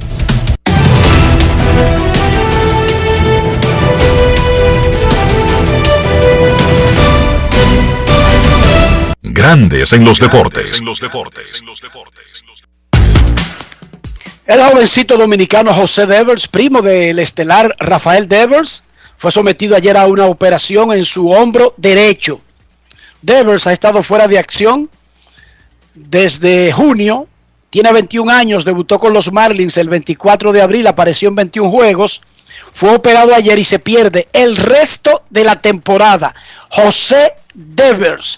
Grandes en los deportes. El jovencito dominicano José Devers, primo del estelar Rafael Devers, fue sometido ayer a una operación en su hombro derecho. Devers ha estado fuera de acción desde junio, tiene 21 años, debutó con los Marlins el 24 de abril, apareció en 21 juegos, fue operado ayer y se pierde el resto de la temporada. José Devers,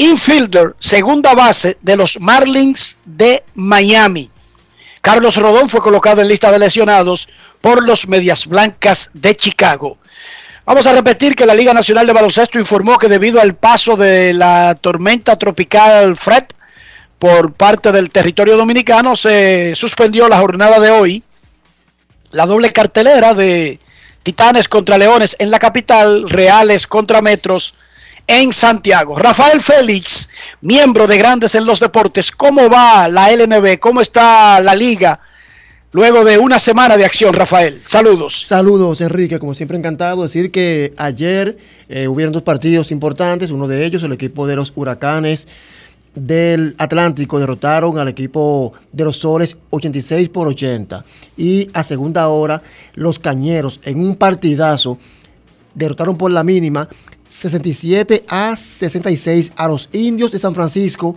infielder, segunda base de los Marlins de Miami. Carlos Rodón fue colocado en lista de lesionados por los Medias Blancas de Chicago. Vamos a repetir que la Liga Nacional de Baloncesto informó que debido al paso de la tormenta tropical Fred por parte del territorio dominicano se suspendió la jornada de hoy. La doble cartelera de Titanes contra Leones en la capital, Reales contra Metros en Santiago. Rafael Félix, miembro de Grandes en los Deportes, ¿cómo va la LNB? ¿Cómo está la liga? Luego de una semana de acción, Rafael. Saludos. Saludos, Enrique. Como siempre, encantado de decir que ayer eh, hubieron dos partidos importantes. Uno de ellos, el equipo de los Huracanes del Atlántico derrotaron al equipo de los Soles 86 por 80. Y a segunda hora, los Cañeros en un partidazo derrotaron por la mínima 67 a 66 a los Indios de San Francisco.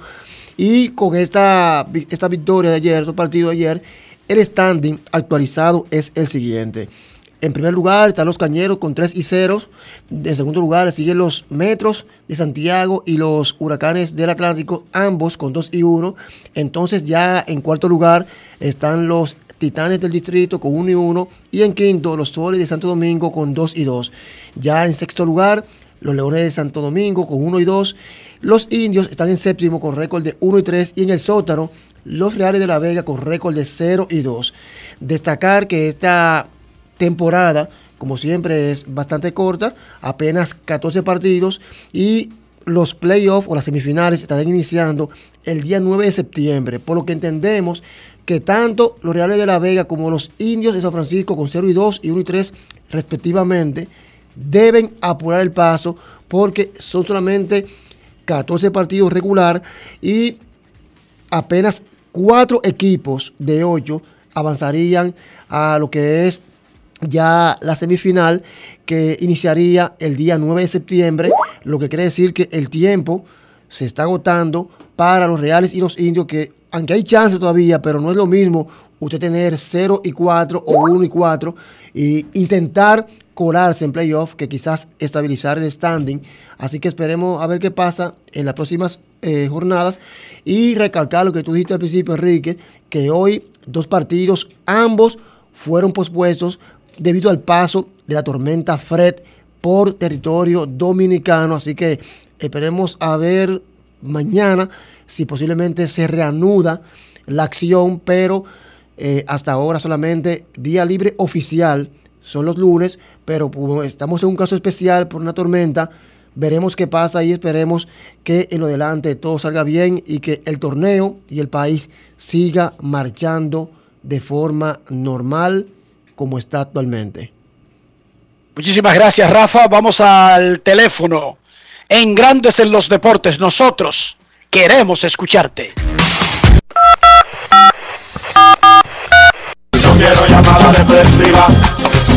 Y con esta, esta victoria de ayer, este partido de ayer, el standing actualizado es el siguiente. En primer lugar están los Cañeros con 3 y 0. En segundo lugar siguen los Metros de Santiago y los Huracanes del Atlántico, ambos con 2 y 1. Entonces ya en cuarto lugar están los Titanes del Distrito con 1 y 1. Y en quinto los Soles de Santo Domingo con 2 y 2. Ya en sexto lugar los Leones de Santo Domingo con 1 y 2. Los Indios están en séptimo con récord de 1 y 3. Y en el sótano los Reales de la Vega con récord de 0 y 2. Destacar que esta temporada, como siempre, es bastante corta, apenas 14 partidos y los playoffs o las semifinales estarán iniciando el día 9 de septiembre, por lo que entendemos que tanto los Reales de la Vega como los Indios de San Francisco con 0 y 2 y 1 y 3 respectivamente deben apurar el paso porque son solamente 14 partidos regular y apenas cuatro equipos de ocho avanzarían a lo que es ya la semifinal que iniciaría el día 9 de septiembre, lo que quiere decir que el tiempo se está agotando para los reales y los indios que aunque hay chance todavía, pero no es lo mismo usted tener 0 y 4 o 1 y 4 y intentar colarse en playoff que quizás estabilizar el standing. Así que esperemos a ver qué pasa en las próximas eh, jornadas y recalcar lo que tú dijiste al principio, Enrique, que hoy dos partidos, ambos fueron pospuestos debido al paso de la tormenta Fred por territorio dominicano. Así que esperemos a ver mañana si posiblemente se reanuda la acción, pero eh, hasta ahora solamente día libre oficial son los lunes, pero como estamos en un caso especial por una tormenta, veremos qué pasa y esperemos que en lo adelante todo salga bien y que el torneo y el país siga marchando de forma normal como está actualmente. Muchísimas gracias, Rafa. Vamos al teléfono. En Grandes en los Deportes, nosotros queremos escucharte. No quiero llamada depresiva.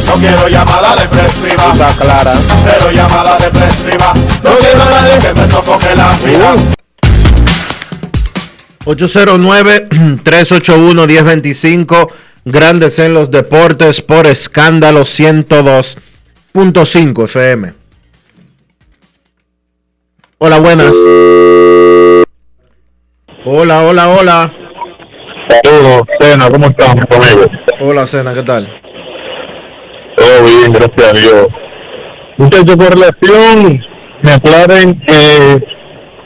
No quiero llamada depresiva. Está clara. Cero llamada depresiva. No quiero a nadie que me sofoque la vida. 809-381-1025, [clears throat] Grandes en los Deportes por escándalo 102.5 FM. Hola, buenas. Hola, hola, hola. Saludos, Cena, ¿cómo estamos conmigo? Hola, Cena, ¿qué tal? Bien, gracias a Dios. Muchachos, por relación, me aclaren, eh,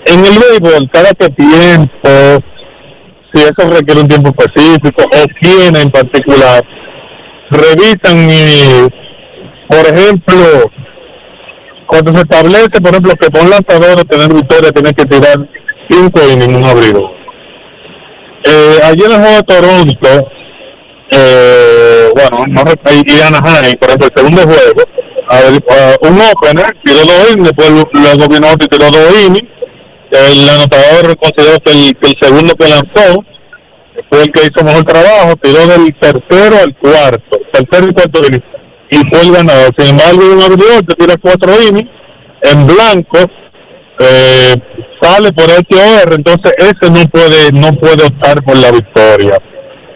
en el béisbol, cada que tiempo, si eso requiere un tiempo específico, o quién en particular, revisan y, por ejemplo, cuando se establece, por ejemplo, que por lanzador tener victoria tiene que tirar cinco y ningún abrigo. Eh, ayer en el juego de Toronto, eh, bueno, no y Anaheim, por ejemplo, el segundo juego, un opener tiró dos innings, después luego vino otro y tiró dos innings. El anotador consideró que el, segundo que lanzó fue el que hizo mejor trabajo, tiró del tercero al cuarto, tercero y cuarto inning, y fue el ganador. Sin embargo, un abridor que tira cuatro innings en blanco, eh, sale por SOR, entonces ese no puede no puede optar por la victoria.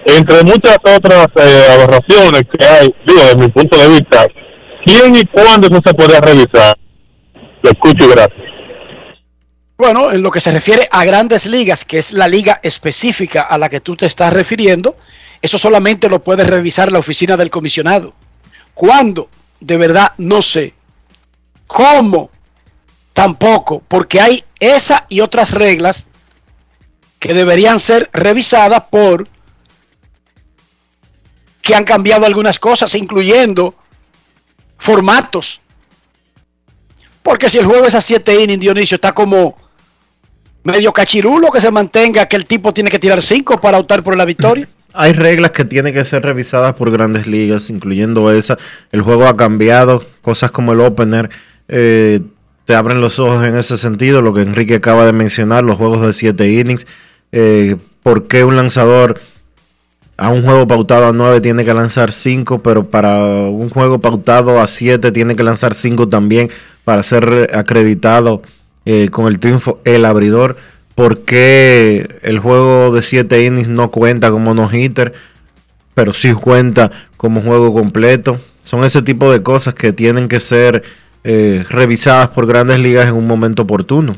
Entre muchas otras eh, aberraciones que hay, desde mi punto de vista, ¿quién y cuándo eso se puede revisar? Lo escucho y gracias. Bueno, en lo que se refiere a grandes ligas, que es la liga específica a la que tú te estás refiriendo, eso solamente lo puede revisar la oficina del comisionado. ¿Cuándo? De verdad, no sé. ¿Cómo? Tampoco, porque hay esa y otras reglas que deberían ser revisadas por que han cambiado algunas cosas, incluyendo formatos. Porque si el juego es a 7 innings, Dionisio, está como medio cachirulo que se mantenga que el tipo tiene que tirar 5 para optar por la victoria. [laughs] Hay reglas que tienen que ser revisadas por grandes ligas, incluyendo esa. El juego ha cambiado, cosas como el opener eh, te abren los ojos en ese sentido, lo que Enrique acaba de mencionar, los juegos de 7 innings. Eh, ¿Por qué un lanzador a un juego pautado a 9 tiene que lanzar 5, pero para un juego pautado a 7 tiene que lanzar 5 también para ser acreditado eh, con el triunfo el abridor? ¿Por qué el juego de 7 innings no cuenta como no hitter, pero sí cuenta como juego completo? Son ese tipo de cosas que tienen que ser eh, revisadas por grandes ligas en un momento oportuno.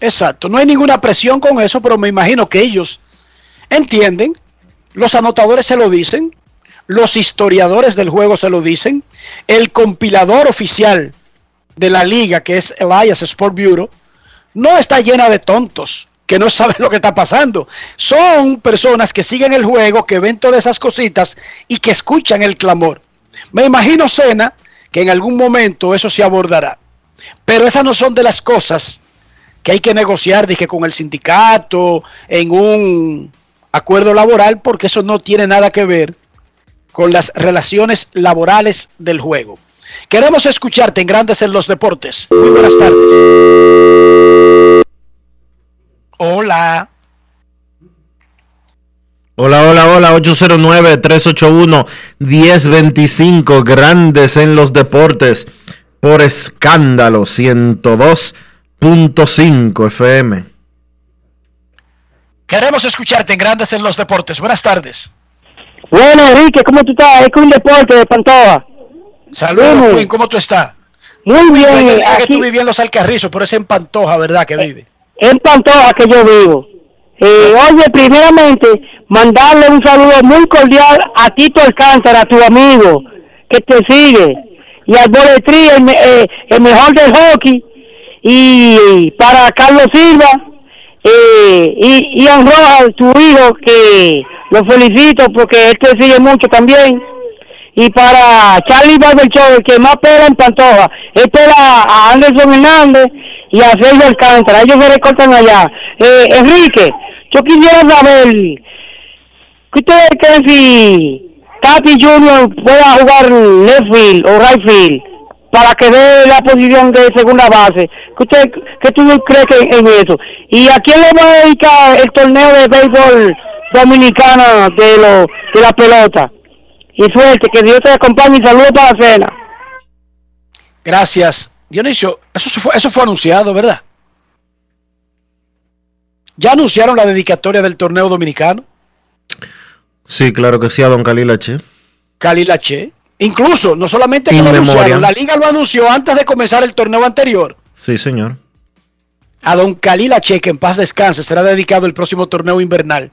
Exacto, no hay ninguna presión con eso, pero me imagino que ellos entienden, los anotadores se lo dicen, los historiadores del juego se lo dicen, el compilador oficial de la liga, que es Elias Sport Bureau, no está llena de tontos que no [laughs] saben lo que está pasando. Son personas que siguen el juego, que ven todas esas cositas y que escuchan el clamor. Me imagino, Cena, que en algún momento eso se abordará. Pero esas no son de las cosas que hay que negociar dije, con el sindicato en un acuerdo laboral, porque eso no tiene nada que ver con las relaciones laborales del juego. Queremos escucharte en Grandes en los Deportes. Muy buenas tardes. Hola. Hola, hola, hola, 809-381-1025, Grandes en los Deportes, por escándalo, 102.5 FM. Queremos escucharte en Grandes en los Deportes. Buenas tardes. Bueno, Enrique, ¿cómo tú estás? Es que un deporte de Pantoja. Saludos. Queen, ¿cómo tú estás? Muy bien, Yo diría que aquí- tú vivías en los Alcarrizos, pero es en Pantoja, ¿verdad? Que vive. En Pantoja que yo vivo. Eh, oye, primeramente, mandarle un saludo muy cordial a Tito Alcántara, tu amigo, que te sigue, y al el, me- eh, el mejor del hockey, y para Carlos Silva eh, y Ian Rojas, tu hijo, que lo felicito porque él te sigue mucho también. Y para Charlie Barberchó, el que más pela en Pantoja, él pela a Anderson Hernández y a Sergio Alcántara. Ellos se recortan allá. Eh, Enrique, yo quisiera saber, ¿qué ustedes creen si Tati Junior pueda jugar left field o right field para que dé la posición de segunda base? ¿Qué, usted, qué tú crees que en eso? ¿Y a quién le va a dedicar el torneo de béisbol dominicano de, lo, de la pelota? Y suerte, que Dios te acompañe y saludos para la cena. Gracias. Dionisio, eso se fue, eso fue anunciado, ¿verdad? ¿Ya anunciaron la dedicatoria del torneo dominicano? Sí, claro que sí, a don Khalil H. Incluso, no solamente que lo anunciaron, la liga lo anunció antes de comenzar el torneo anterior. Sí, señor. A don Khalil H, que en paz descanse, será dedicado el próximo torneo invernal.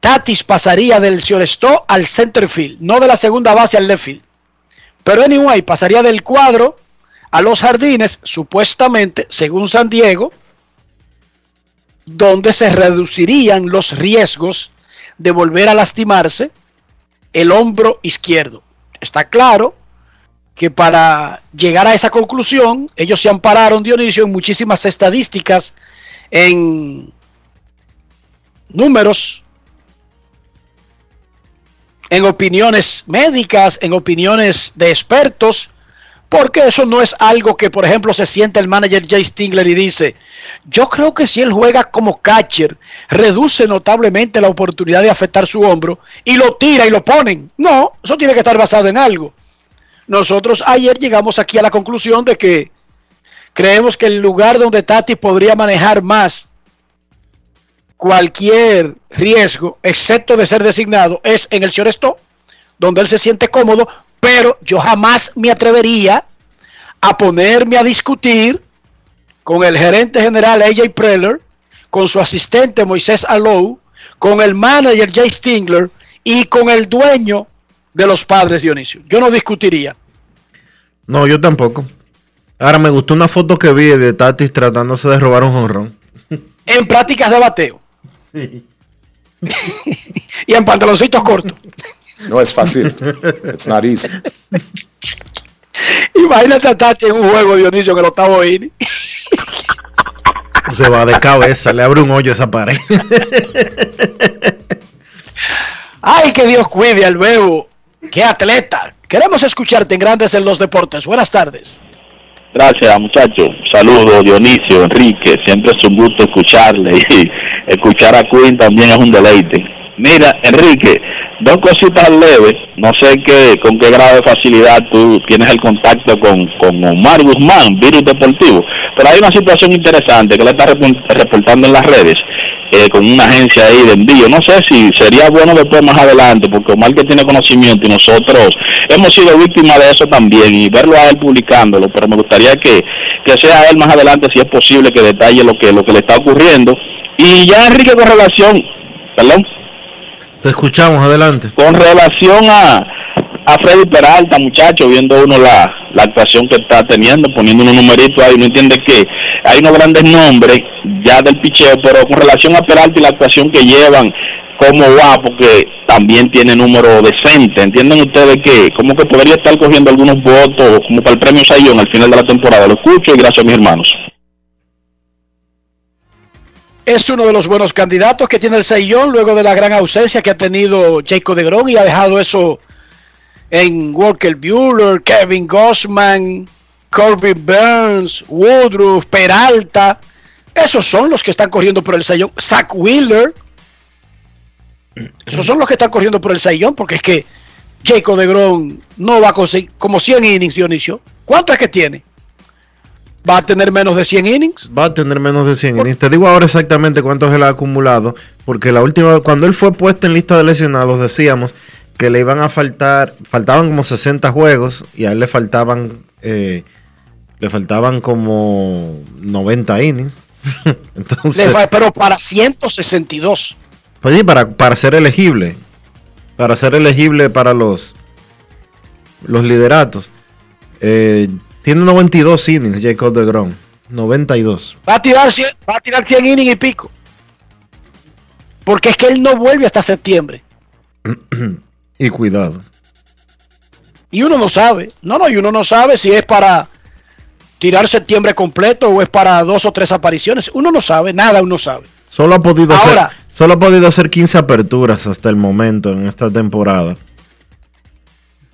Tatis pasaría del shortstop al center field, no de la segunda base al left field. Pero anyway, pasaría del cuadro a los jardines, supuestamente, según San Diego, donde se reducirían los riesgos de volver a lastimarse el hombro izquierdo. Está claro que para llegar a esa conclusión, ellos se ampararon, Dionisio, en muchísimas estadísticas, en números, en opiniones médicas, en opiniones de expertos, porque eso no es algo que, por ejemplo, se siente el manager Jay Stingler y dice, yo creo que si él juega como catcher, reduce notablemente la oportunidad de afectar su hombro y lo tira y lo ponen. No, eso tiene que estar basado en algo. Nosotros ayer llegamos aquí a la conclusión de que creemos que el lugar donde Tati podría manejar más cualquier riesgo, excepto de ser designado, es en el shortstop, donde él se siente cómodo, pero yo jamás me atrevería a ponerme a discutir con el gerente general AJ Preller, con su asistente Moisés Alou, con el manager Jay Stingler y con el dueño de los padres Dionisio. Yo no discutiría. No, yo tampoco. Ahora me gustó una foto que vi de Tatis tratándose de robar un jonrón. En prácticas de bateo. Sí. [laughs] y en pantaloncitos cortos. [laughs] No es fácil. It's not easy. [laughs] Imagínate a Tati en un juego, Dionisio, en el octavo inning. Se va de cabeza, le abre un hoyo a esa pared. Ay, que Dios cuide al bebo. Qué atleta. Queremos escucharte en Grandes en los Deportes. Buenas tardes. Gracias, muchachos. Saludos, Dionisio, Enrique. Siempre es un gusto escucharle y escuchar a Quinn también es un deleite. Mira, Enrique, dos cositas leves. No sé qué, con qué grado de facilidad tú tienes el contacto con, con Omar Guzmán, Virus Deportivo. Pero hay una situación interesante que le está reportando en las redes. eh, con una agencia ahí de envío. No sé si sería bueno después más adelante, porque Omar que tiene conocimiento y nosotros hemos sido víctimas de eso también y verlo a él publicándolo, pero me gustaría que, que sea él más adelante, si es posible, que detalle lo que, lo que le está ocurriendo. Y ya Enrique con relación, perdón, Te escuchamos, adelante. con relación a, a Freddy Peralta, muchacho, viendo uno la, la actuación que está teniendo, poniendo unos numeritos ahí, uno entiende que hay unos grandes nombres ya del picheo, pero con relación a Peralta y la actuación que llevan, cómo va, porque también tiene número decente. ¿Entienden ustedes que como que podría estar cogiendo algunos votos como para el premio Sayón al final de la temporada? Lo escucho y gracias a mis hermanos. Es uno de los buenos candidatos que tiene el Seillón luego de la gran ausencia que ha tenido Jacob de Gron y ha dejado eso en Walker Bueller, Kevin Gossman, Corbin Burns, Woodruff, Peralta. Esos son los que están corriendo por el Seillón. Zach Wheeler. Esos son los que están corriendo por el Seillón porque es que Jacob de Gron no va a conseguir como 100 innings, Dionisio. ¿Cuánto es que tiene? ¿Va a tener menos de 100 innings? Va a tener menos de 100 innings. Te digo ahora exactamente cuántos él ha acumulado, porque la última, cuando él fue puesto en lista de lesionados, decíamos que le iban a faltar, faltaban como 60 juegos y a él le faltaban, eh, le faltaban como 90 innings. [laughs] Entonces, fa- pero para 162. pues sí, para, para ser elegible, para ser elegible para los, los lideratos. Eh, tiene 92 innings Jacob de Grom. 92. Va a tirar 100, va a tirar 100 innings y pico. Porque es que él no vuelve hasta septiembre. [clears throat] y cuidado. Y uno no sabe. No, no, y uno no sabe si es para tirar septiembre completo o es para dos o tres apariciones. Uno no sabe, nada uno sabe. Solo ha podido Ahora- hacer, solo ha podido hacer 15 aperturas hasta el momento en esta temporada.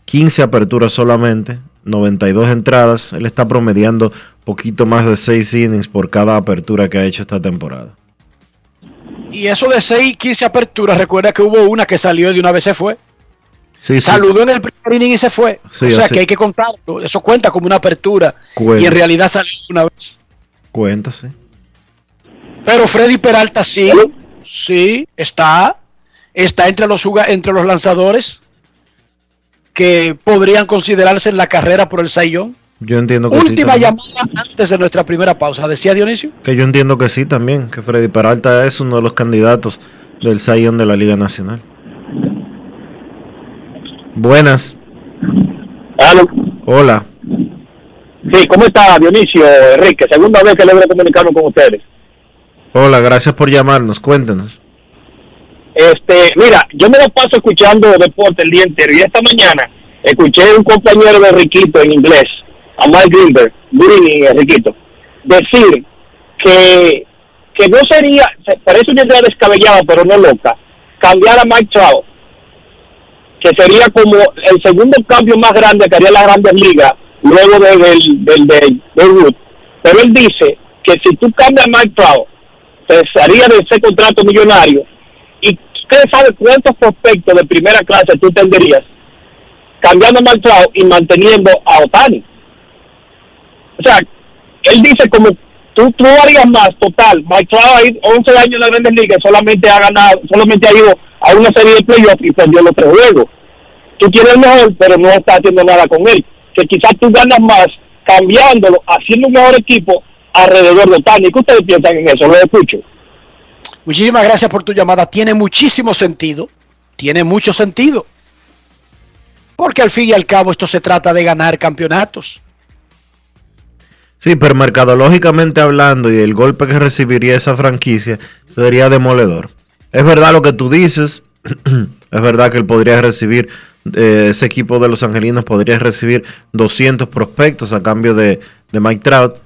15 aperturas solamente, 92 entradas. Él está promediando poquito más de 6 innings por cada apertura que ha hecho esta temporada. Y eso de 6, 15 aperturas, recuerda que hubo una que salió y de una vez se fue. Sí, sí. Saludó en el primer inning y se fue. Sí, o sea así- que hay que contarlo. Eso cuenta como una apertura. Cuenta. Y en realidad salió de una vez. Cuenta, sí. Pero Freddy Peralta sí, sí, está, está entre los entre los lanzadores que podrían considerarse en la carrera por el Sayón. Yo entiendo que sí. Última llamada antes de nuestra primera pausa, decía Dionisio. Que yo entiendo que sí también, que Freddy Peralta es uno de los candidatos del Zion de la Liga Nacional. Buenas. Hola. Sí, ¿cómo está Dionisio, Enrique? Segunda vez que logro comunicarme con ustedes. Hola, gracias por llamarnos. Cuéntenos. Este, mira, yo me lo paso escuchando deporte el día entero y esta mañana escuché un compañero de Riquito en inglés, a Mike Greenberg, Green Riquito, decir que, que no sería, se- parece una idea descabellada pero no loca, cambiar a Mike Trout, que sería como el segundo cambio más grande que haría la Grandes Ligas luego de, del, del, del- del Wood. Pero él dice que si tú cambias a Mike Trout, te haría de ese contrato millonario usted sabe cuántos prospectos de primera clase tú tendrías cambiando a Trout y manteniendo a Otani. O sea, él dice como tú, tú harías más total. Ido 11 años en la Grandes Ligas solamente ha ganado, solamente ha ido a una serie de playoffs y perdió los tres juegos. Tú el mejor, pero no estás haciendo nada con él. Que quizás tú ganas más cambiándolo, haciendo un mejor equipo alrededor de Otani. ¿Qué ustedes piensan en eso? Lo escucho. Muchísimas gracias por tu llamada. Tiene muchísimo sentido. Tiene mucho sentido. Porque al fin y al cabo esto se trata de ganar campeonatos. Sí, pero mercadológicamente hablando y el golpe que recibiría esa franquicia sería demoledor. Es verdad lo que tú dices, [clears throat] es verdad que él podría recibir, eh, ese equipo de los angelinos podría recibir 200 prospectos a cambio de, de Mike Trout,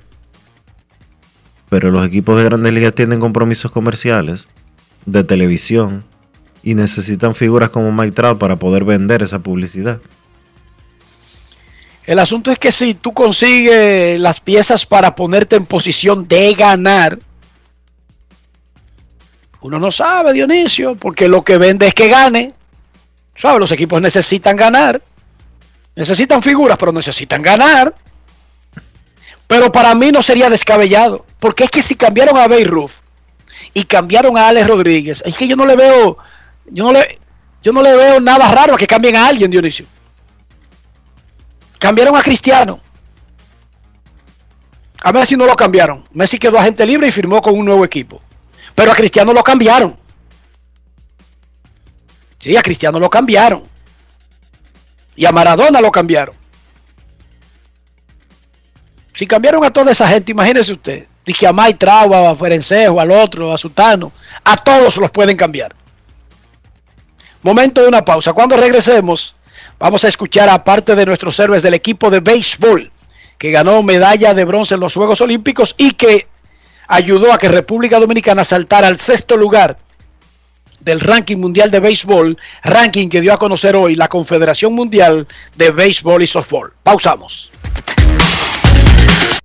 pero los equipos de grandes ligas tienen compromisos comerciales de televisión y necesitan figuras como Mike para poder vender esa publicidad. El asunto es que si tú consigues las piezas para ponerte en posición de ganar, uno no sabe, Dionisio, porque lo que vende es que gane. ¿Sabes? Los equipos necesitan ganar. Necesitan figuras, pero necesitan ganar. Pero para mí no sería descabellado. Porque es que si cambiaron a Beirut y cambiaron a Alex Rodríguez, es que yo no le veo, yo no le, yo no le veo nada raro a que cambien a alguien, Dionisio. Cambiaron a Cristiano. A Messi no lo cambiaron. Messi quedó agente libre y firmó con un nuevo equipo. Pero a Cristiano lo cambiaron. Sí, a Cristiano lo cambiaron. Y a Maradona lo cambiaron. Si cambiaron a toda esa gente, imagínese usted. Dije a Mike Trauba, a Ferencejo, al otro, a Sutano. A todos los pueden cambiar. Momento de una pausa. Cuando regresemos, vamos a escuchar a parte de nuestros héroes del equipo de béisbol que ganó medalla de bronce en los Juegos Olímpicos y que ayudó a que República Dominicana saltara al sexto lugar del ranking mundial de béisbol, ranking que dio a conocer hoy la Confederación Mundial de Béisbol y Softball. Pausamos.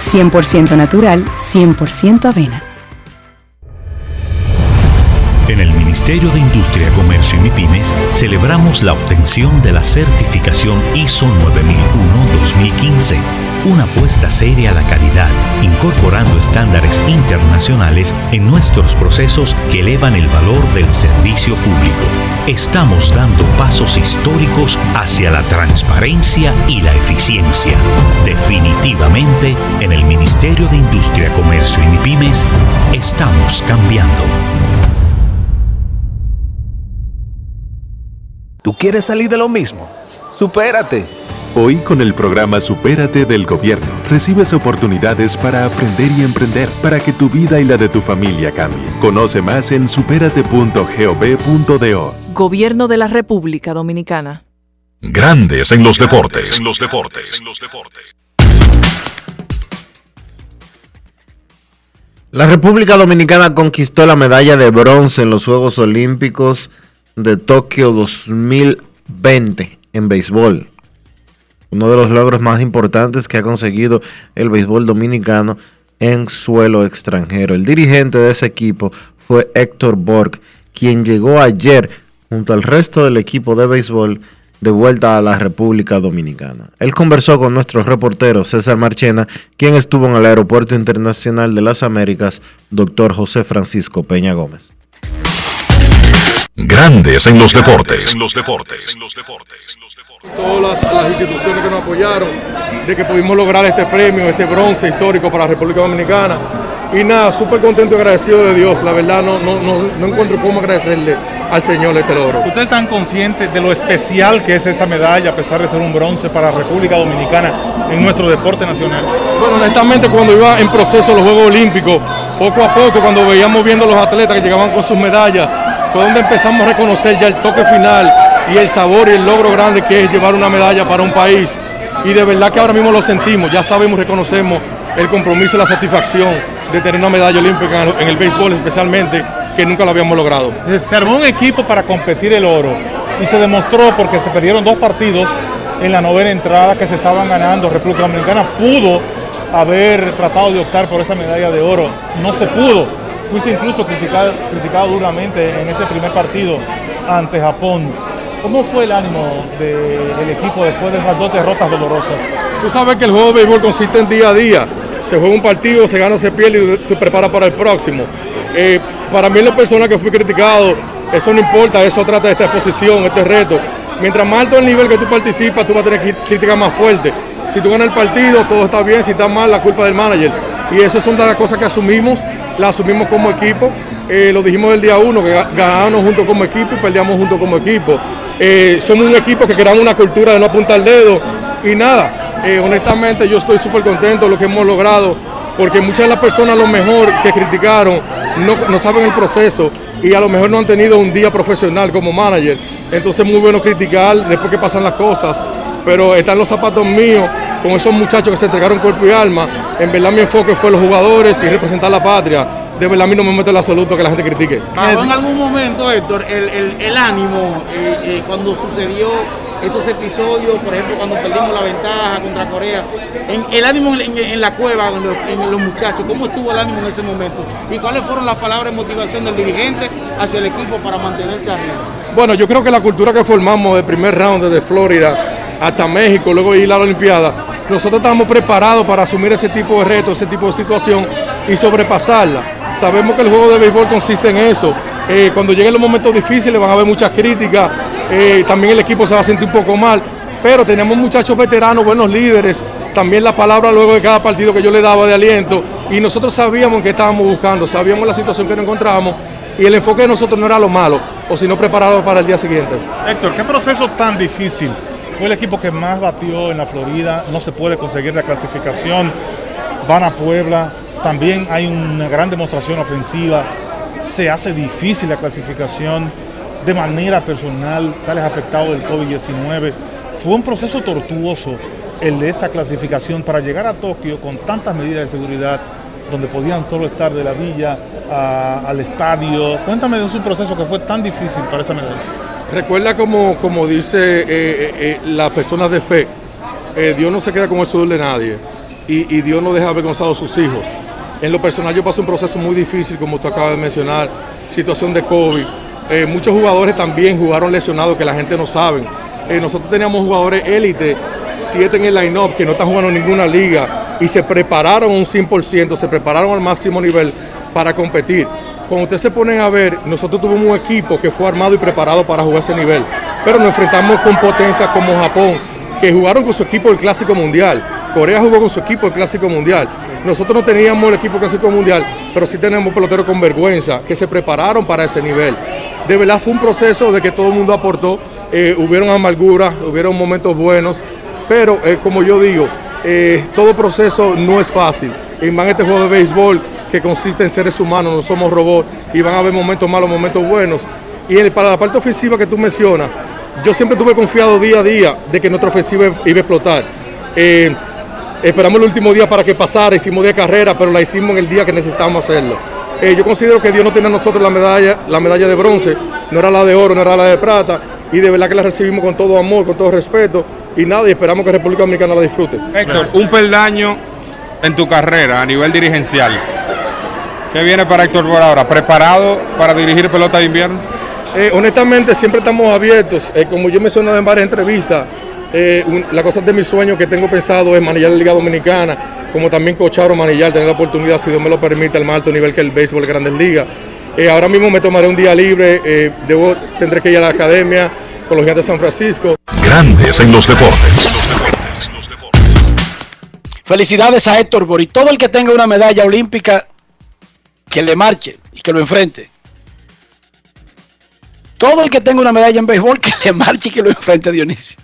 100% natural, 100% avena. En el Ministerio de Industria, Comercio y MIPIMES celebramos la obtención de la certificación ISO 9001-2015, una apuesta seria a la calidad, incorporando estándares internacionales en nuestros procesos que elevan el valor del servicio público. Estamos dando pasos históricos hacia la transparencia y la eficiencia. Definitivamente, en el Ministerio de Industria, Comercio y MIPIMES, estamos cambiando. ¿Tú quieres salir de lo mismo? ¡Supérate! Hoy con el programa Supérate del Gobierno recibes oportunidades para aprender y emprender para que tu vida y la de tu familia cambien. Conoce más en superate.gov.do. Gobierno de la República Dominicana. Grandes en los deportes. En los deportes. La República Dominicana conquistó la medalla de bronce en los Juegos Olímpicos de Tokio 2020 en béisbol. Uno de los logros más importantes que ha conseguido el béisbol dominicano en suelo extranjero. El dirigente de ese equipo fue Héctor Borg, quien llegó ayer junto al resto del equipo de béisbol de vuelta a la República Dominicana. Él conversó con nuestro reportero César Marchena, quien estuvo en el Aeropuerto Internacional de las Américas, doctor José Francisco Peña Gómez. Grandes en los deportes. los deportes. Todas las, las instituciones que nos apoyaron, de que pudimos lograr este premio, este bronce histórico para la República Dominicana. Y nada, súper contento y agradecido de Dios. La verdad, no, no, no, no encuentro cómo agradecerle al Señor este logro. ¿Ustedes están conscientes de lo especial que es esta medalla, a pesar de ser un bronce para la República Dominicana en nuestro deporte nacional? Bueno, honestamente, cuando iba en proceso los Juegos Olímpicos, poco a poco, cuando veíamos viendo los atletas que llegaban con sus medallas, fue donde empezamos a reconocer ya el toque final y el sabor y el logro grande que es llevar una medalla para un país. Y de verdad que ahora mismo lo sentimos, ya sabemos, reconocemos el compromiso y la satisfacción de tener una medalla olímpica en el béisbol especialmente, que nunca lo habíamos logrado. Se armó un equipo para competir el oro y se demostró porque se perdieron dos partidos en la novena entrada que se estaban ganando. República Dominicana pudo haber tratado de optar por esa medalla de oro, no se pudo fuiste incluso criticado, duramente en ese primer partido ante Japón. ¿Cómo fue el ánimo de- del equipo después de esas dos derrotas dolorosas? Tú sabes que el juego de béisbol consiste en día a día. Se juega un partido, se gana, se pierde y te preparas para el próximo. Eh, para mí, en lo personal que fui criticado, eso no importa, eso trata de esta exposición, este reto. Mientras más alto el nivel que tú participas, tú vas a tener críticas más fuertes. Si tú ganas el partido, todo está bien, si está mal, la culpa del manager. Y esas son de las cosas que asumimos, las asumimos como equipo. Eh, lo dijimos el día uno, que ga- ganábamos juntos como equipo y perdíamos juntos como equipo. Eh, somos un equipo que creamos una cultura de no apuntar el dedo y nada. eh, honestamente yo estoy súper contento de lo que hemos logrado porque muchas de las personas a lo mejor que criticaron no, no saben el proceso y a lo mejor no han tenido un día profesional como manager. Entonces es muy bueno criticar después que pasan las cosas, pero están los zapatos míos con esos muchachos que se entregaron cuerpo y alma. En verdad mi enfoque fue los jugadores y representar la patria. De verdad a mí no me mete en absoluto que la gente critique. ¿Bajó en algún momento, Héctor, el, el- el ánimo eh, eh, cuando sucedió esos episodios, por ejemplo, cuando perdimos la ventaja contra Corea? En, el ánimo en, en- en la cueva, en los, en los muchachos, ¿cómo estuvo el ánimo en ese momento? ¿Y cuáles fueron las palabras de motivación del dirigente hacia el equipo para mantenerse arriba? Bueno, yo creo que la cultura que formamos del primer round desde Florida hasta México, luego ir a la Olimpiada, nosotros estamos preparados para asumir ese tipo de reto, ese tipo de situación y sobrepasarla. Sabemos que el juego de béisbol consiste en eso. Eh, cuando lleguen los momentos difíciles van a haber muchas críticas, eh, también el equipo se va a sentir un poco mal, pero tenemos muchachos veteranos, buenos líderes, también la palabra luego de cada partido que yo le daba de aliento y nosotros sabíamos que estábamos buscando, sabíamos la situación que nos encontrábamos y el enfoque de nosotros no era lo malo, o sino preparados para el día siguiente. Héctor, ¿qué proceso tan difícil? Fue el equipo que más batió en la Florida, no se puede conseguir la clasificación, van a Puebla, también hay una gran demostración ofensiva, se hace difícil la clasificación de manera personal, sales afectado del COVID-19. Fue un proceso tortuoso el de esta clasificación para llegar a Tokio con tantas medidas de seguridad, donde podían solo estar de la villa al estadio. Cuéntame de su proceso que fue tan difícil para esa medalla. Recuerda como, como dice eh, eh, eh, las personas de fe, eh, Dios no se queda con el sudor de nadie y, Dios no deja avergonzado a sus hijos. En lo personal yo pasé un proceso muy difícil, como tú acabas de mencionar, situación de COVID. Eh, muchos jugadores también jugaron lesionados que la gente no sabe. Nosotros teníamos jugadores élite, siete en el line-up que no están jugando ninguna liga y se prepararon un 100%, se prepararon al máximo nivel para competir. Cuando ustedes se ponen a ver, nosotros tuvimos un equipo que fue armado y preparado para jugar ese nivel, pero nos enfrentamos con potencias como Japón, que jugaron con su equipo del Clásico Mundial. Corea jugó con su equipo del Clásico Mundial. Nosotros no teníamos el equipo Clásico Mundial, pero sí tenemos peloteros con vergüenza, que se prepararon para ese nivel. De verdad fue un proceso de que todo el mundo aportó, eh, hubieron amarguras, hubieron momentos buenos, pero eh, como yo digo, eh, todo proceso no es fácil. Y más este juego de béisbol que consiste en seres humanos, no somos robots, y van a haber momentos malos, momentos buenos. Y el- para la parte ofensiva que tú mencionas, yo siempre tuve confiado día a día de que nuestra ofensiva iba a explotar. Eh, esperamos el último día para que pasara, hicimos de carrera, pero la hicimos en el día que necesitábamos hacerlo. Eh, yo considero que Dios no tiene a nosotros la medalla, la medalla de bronce, no era la de oro, no era la de plata, y de verdad que la recibimos con todo amor, con todo respeto, y nada, y esperamos que República Dominicana la disfrute. Héctor, un peldaño en tu carrera a nivel dirigencial. ¿Qué viene para Héctor por ahora? ¿Preparado para dirigir pelota de invierno? Eh, honestamente, siempre estamos abiertos. Eh, como yo mencioné en varias entrevistas, eh, un- la cosa de mi sueño que tengo pensado es manillar la Liga Dominicana, como también cochar o manillar, tener la oportunidad, si Dios me lo permite, al más alto nivel que el béisbol de Grandes Ligas. Eh, ahora mismo me tomaré un día libre, eh, debo, tendré que ir a la academia con los gigantes de San Francisco. Grandes en los deportes. Felicidades a Héctor Bori. Todo el que tenga una medalla olímpica, que le marche y que lo enfrente. Todo el que tenga una medalla en béisbol, que le marche y que lo enfrente, Dionisio.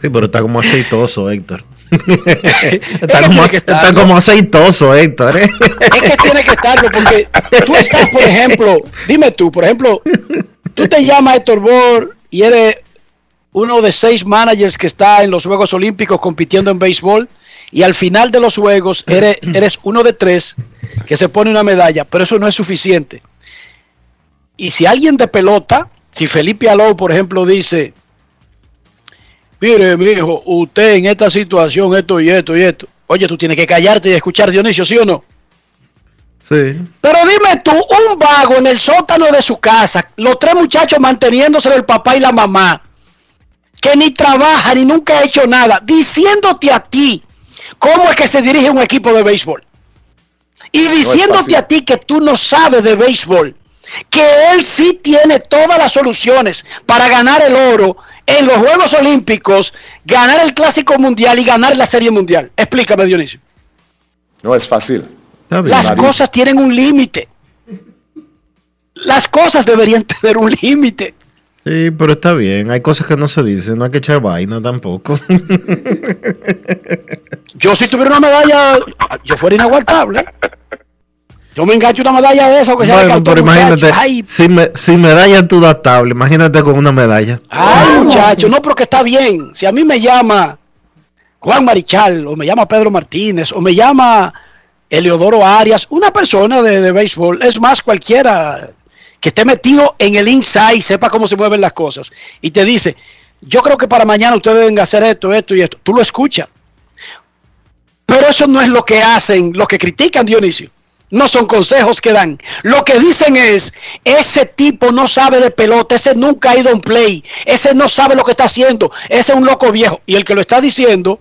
Sí, pero está como aceitoso, Héctor. [laughs] está, como, está como aceitoso, Héctor. ¿eh? Es que tiene que estarlo, porque tú estás, por ejemplo, dime tú, por ejemplo, tú te llamas Héctor Bor y eres uno de seis managers que está en los Juegos Olímpicos compitiendo en béisbol y al final de los Juegos [clears throat] eres, eres uno de tres que se pone una medalla, pero eso no es suficiente. Y si alguien de pelota, si Felipe Alou, por ejemplo, dice, mire, mi hijo, usted en esta situación, esto y esto y esto, oye, tú tienes que callarte y escuchar Dionisio, ¿sí o no? Sí. Pero dime tú, un vago en el sótano de su casa, los tres muchachos manteniéndose el papá y la mamá, que ni trabaja ni nunca ha hecho nada, diciéndote a ti cómo es que se dirige un equipo de béisbol. Y diciéndote a ti que tú no sabes de béisbol, que él sí tiene todas las soluciones para ganar el oro en los Juegos Olímpicos, ganar el Clásico Mundial y ganar la Serie Mundial. Explícame, Dionisio. No es fácil. Las Nadie- cosas tienen un límite. Las cosas deberían [laughs] tener un límite. Sí, pero está bien. Hay cosas que no se dicen. No hay que echar vaina tampoco. [laughs] Yo si tuviera una medalla, yo fuera inaguantable. Yo me engancho una medalla de esa, que sea Bueno, pero imagínate. Ay, si, me, si medalla tú das tabla, imagínate con una medalla. ay, muchacho, no, porque está bien. Si a mí me llama Juan Marichal, o me llama Pedro Martínez, o me llama Eleodoro Arias, una persona de, de béisbol, es más, cualquiera que esté metido en el inside, sepa cómo se mueven las cosas, y te dice, yo creo que para mañana ustedes deben hacer esto, esto y esto. Tú lo escuchas. Pero eso no es lo que hacen los que critican Dionisio. No son consejos que dan. Lo que dicen es, ese tipo no sabe de pelota, ese nunca ha ido a un play, ese no sabe lo que está haciendo, ese es un loco viejo. Y el que lo está diciendo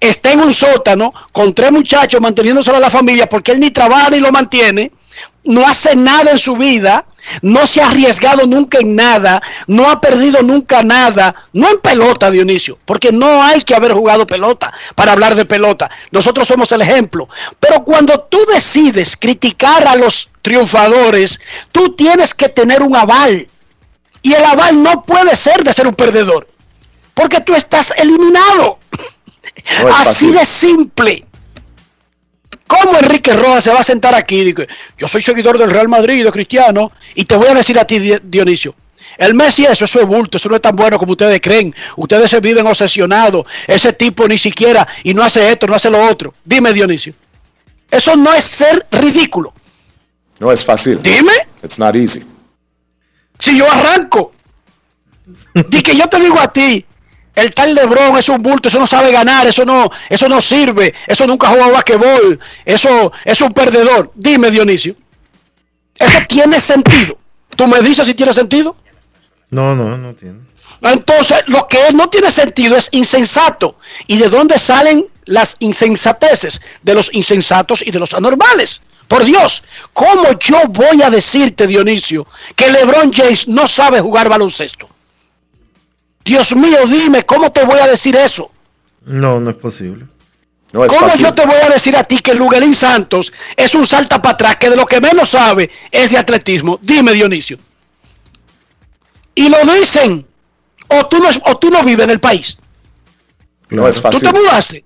está en un sótano con tres muchachos manteniéndoselo a la familia porque él ni trabaja ni lo mantiene, no hace nada en su vida, no se ha arriesgado nunca en nada, no ha perdido nunca nada, no en pelota, Dionisio, porque no hay que haber jugado pelota para hablar de pelota. Nosotros somos el ejemplo. Pero cuando tú decides criticar a los triunfadores, tú tienes que tener un aval. Y el aval no puede ser de ser un perdedor, porque tú estás eliminado. No es Así de simple. ¿Cómo Enrique Rojas se va a sentar aquí? dice, yo soy seguidor del Real Madrid, de Cristiano, y te voy a decir a ti, Di- Dionisio. El Messi, eso, eso es bulto, eso no es tan bueno como ustedes creen. Ustedes se viven obsesionados. Ese tipo ni siquiera, y no hace esto, no hace lo otro. Dime, Dionisio. Eso no es ser ridículo. No es fácil. Dime. It's not easy. Si yo arranco, di que yo te digo a ti, el tal Lebron es un bulto, eso no sabe ganar, eso no, eso no sirve, eso nunca juega basquetbol, eso es un perdedor. Dime, Dionisio. Eso tiene sentido. ¿Tú me dices si tiene sentido? No, no, no tiene. Entonces, lo que no tiene sentido es insensato. ¿Y de dónde salen las insensateces? De los insensatos y de los anormales. Por Dios, ¿cómo yo voy a decirte, Dionisio, que LeBron James no sabe jugar baloncesto? Dios mío, dime, ¿cómo te voy a decir eso? No, no es posible. No es ¿Cómo fácil. yo te voy a decir a ti que Luguelín Santos es un salta para atrás que de lo que menos sabe es de atletismo? Dime, Dionisio. Y lo dicen. O tú no, o tú no vives en el país. No es Tú fácil. te mudaste.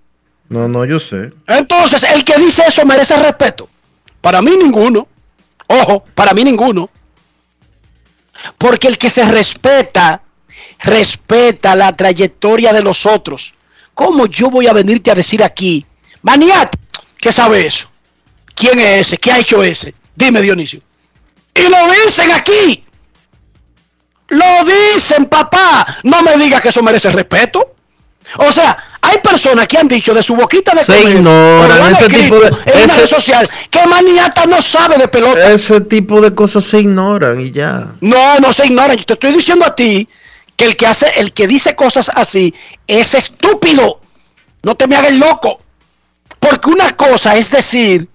No, no, yo sé. Entonces, el que dice eso merece respeto. Para mí ninguno. Ojo, para mí ninguno. Porque el que se respeta, respeta la trayectoria de los otros. ¿Cómo yo voy a venirte a decir aquí, Maniat, ¿qué sabe eso? ¿Quién es ese? ¿Qué ha hecho ese? Dime, Dionisio. Y lo dicen aquí. Lo dicen, papá. No me digas que eso merece respeto. O sea, hay personas que han dicho de su boquita de Se comer, ignoran, ese tipo de- en ese- red social que Maniata no sabe de pelota. Ese tipo de cosas se ignoran y ya. No, no se ignoran. Yo te estoy diciendo a ti que el que hace, el que dice cosas así es estúpido. No te me hagas loco. Porque una cosa es decir,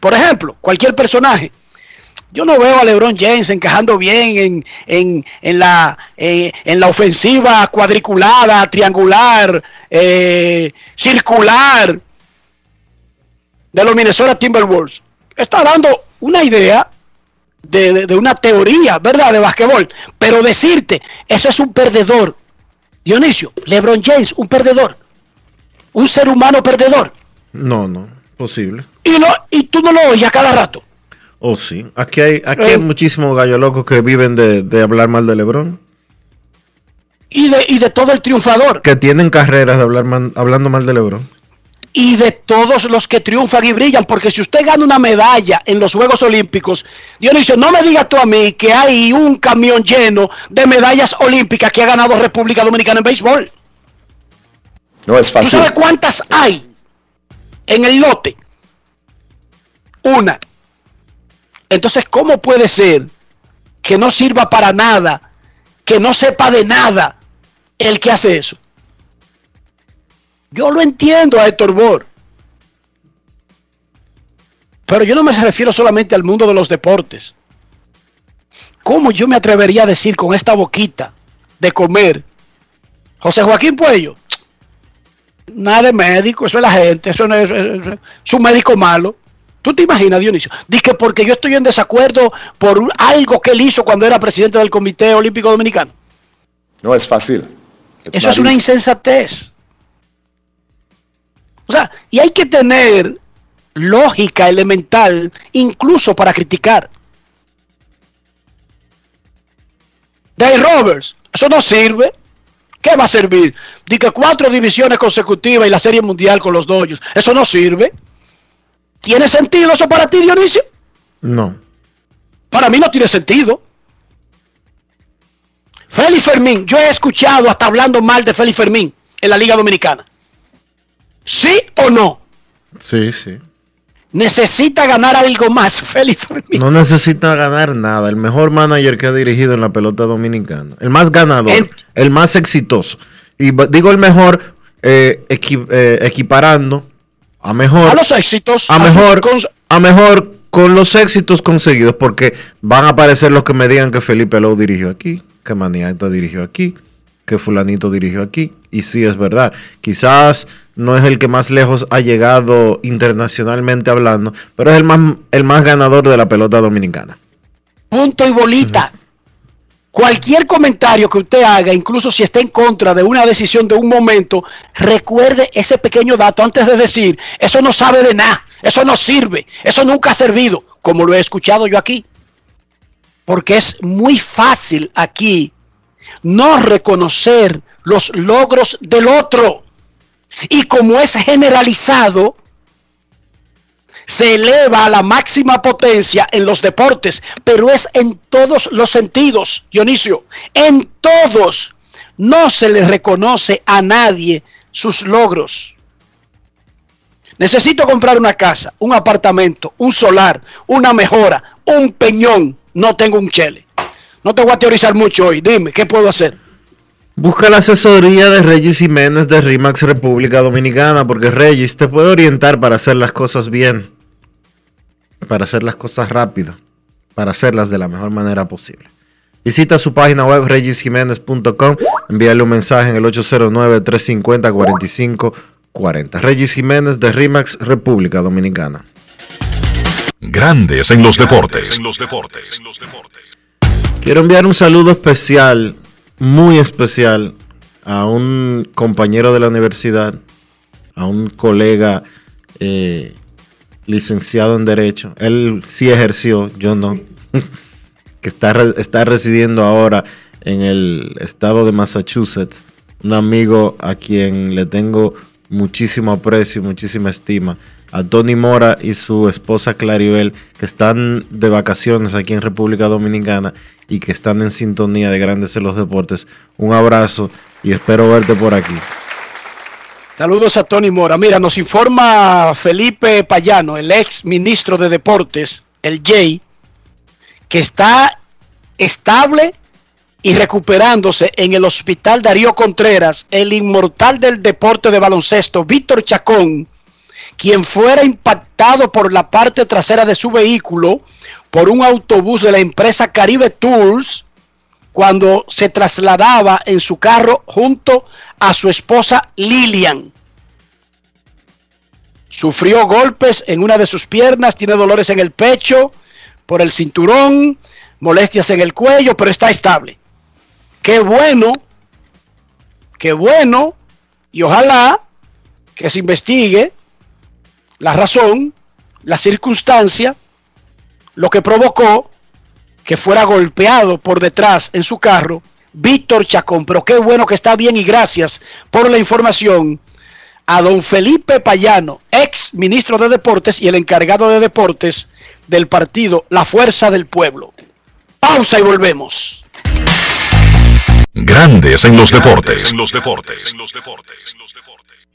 por ejemplo, cualquier personaje. Yo no veo a LeBron James encajando bien en, en, en la, en la ofensiva cuadriculada, triangular, eh, circular de los Minnesota Timberwolves. Está dando una idea de, de- de una teoría, ¿verdad? De basquetbol. Pero decirte, eso es un perdedor. Dionisio, LeBron James, un perdedor. Un ser humano perdedor. No, no, posible. Y, no, y tú no lo oyes a cada rato. Oh, sí. Aquí hay, aquí hay Eh. muchísimos gallos locos que viven de, de hablar mal de LeBron. Y de, y de todo el triunfador. Que tienen carreras de hablar mal- hablando mal de LeBron. Y de todos los que triunfan y brillan, porque si usted gana una medalla en los Juegos Olímpicos, Dionisio, no me digas tú a mí que hay un camión lleno de medallas olímpicas que ha ganado República Dominicana en béisbol. No es ¿Tú fácil. sabes cuántas hay en el lote? Una. Entonces, ¿cómo puede ser que no sirva para nada, que no sepa de nada el que hace eso? Yo lo entiendo a Héctor Bor. Pero yo no me refiero solamente al mundo de los deportes. ¿Cómo yo me atrevería a decir con esta boquita de comer? José Joaquín Puello, nada de médico, eso es la gente, eso no es, un médico malo. ¿Tú te imaginas, Dionisio? Dice que porque yo estoy en desacuerdo por algo que él hizo cuando era presidente del Comité Olímpico Dominicano. No es fácil. It's Eso es una insensatez. O sea, y hay que tener lógica elemental incluso para criticar. Dave Roberts, eso no sirve. ¿Qué va a servir? Dice cuatro divisiones consecutivas y la Serie Mundial con los Dodgers. Eso no sirve. ¿Tiene sentido eso para ti, Dionisio? No. Para mí no tiene sentido. Félix Fermín, yo he escuchado hasta hablando mal de Félix Fermín en la Liga Dominicana. ¿Sí o no? Sí, sí. Necesita ganar algo más, [laughs] Félix Fermín. No necesita ganar nada. El mejor manager que ha dirigido en la pelota dominicana. El más ganador. el más exitoso. Y digo el mejor eh, equi- eh, equiparando a mejor. A los éxitos. a mejor, a mejor con los éxitos conseguidos, porque van a aparecer los que me digan que Felipe Lowe dirigió aquí, que Maniata dirigió aquí, que fulanito dirigió aquí, y sí es verdad, quizás no es el que más lejos ha llegado internacionalmente hablando, pero es el más, el más ganador de la pelota dominicana. punto y bolita. Cualquier comentario que usted haga, incluso si está en contra de una decisión de un momento, recuerde ese pequeño dato antes de decir, eso no sabe de nada, eso no sirve, eso nunca ha servido, como lo he escuchado yo aquí. Porque es muy fácil aquí no reconocer los logros del otro. Y como es generalizado, se eleva a la máxima potencia en los deportes, pero es en todos los sentidos, Dionisio, en todos. No se le reconoce a nadie sus logros. Necesito comprar una casa, un apartamento, un solar, una mejora, un peñón. No tengo un chele. No te voy a teorizar mucho hoy. Dime, ¿qué puedo hacer? Busca la asesoría de Regis Jiménez de RIMAX República Dominicana, porque Regis te puede orientar para hacer las cosas bien, para hacer las cosas rápido, para hacerlas de la mejor manera posible. Visita su página web regisjiménez.com, envíale un mensaje en el 809-350-4540. Regis Jiménez de RIMAX República Dominicana. Grandes en los deportes. Quiero enviar un saludo especial, muy especial, a un compañero de la universidad, a un colega eh, licenciado en Derecho. Él sí ejerció, yo no. [laughs] que está, está residiendo ahora en el estado de Massachusetts. Un amigo a quien le tengo muchísimo aprecio, muchísima estima. A Tony Mora y su esposa Claribel, que están de vacaciones aquí en República Dominicana y que están en sintonía de Grandes en los Deportes. Un abrazo y espero verte por aquí. Saludos a Tony Mora. Mira, nos informa Felipe Payano, el ex ministro de Deportes, el Jay, que está estable y recuperándose en el hospital Darío Contreras, el inmortal del deporte de baloncesto, Víctor Chacón, quien fuera impactado por la parte trasera de su vehículo por un autobús de la empresa Caribe Tours cuando se trasladaba en su carro junto a su esposa Lilian. Sufrió golpes en una de sus piernas, tiene dolores en el pecho, por el cinturón, molestias en el cuello, pero está estable. Qué bueno, qué bueno, y ojalá que se investigue la razón, la circunstancia, lo que provocó que fuera golpeado por detrás en su carro Víctor Chacón. Pero qué bueno que está bien y gracias por la información a don Felipe Payano, ex ministro de Deportes y el encargado de Deportes del partido La Fuerza del Pueblo. Pausa y volvemos. Grandes en los deportes. En los deportes.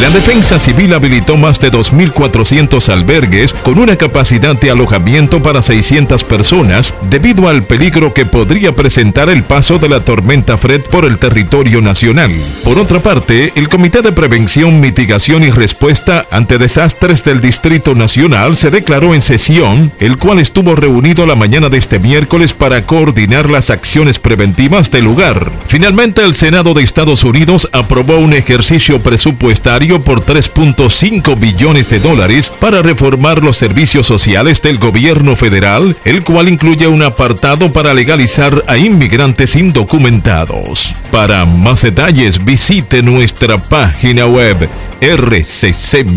La Defensa Civil habilitó más de 2.400 albergues con una capacidad de alojamiento para 600 personas debido al peligro que podría presentar el paso de la tormenta Fred por el territorio nacional. Por otra parte, el Comité de Prevención, Mitigación y Respuesta ante Desastres del Distrito Nacional se declaró en sesión, el cual estuvo reunido la mañana de este miércoles para coordinar las acciones preventivas del lugar. Finalmente, el Senado de Estados Unidos aprobó un ejercicio presupuestario por 3.5 billones de dólares para reformar los servicios sociales del gobierno federal, el cual incluye un apartado para legalizar a inmigrantes indocumentados. Para más detalles visite nuestra página web rccmedia.com.do.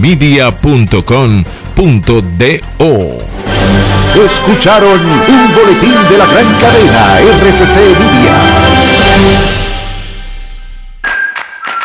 Escucharon un boletín de la gran cadena RCC Media.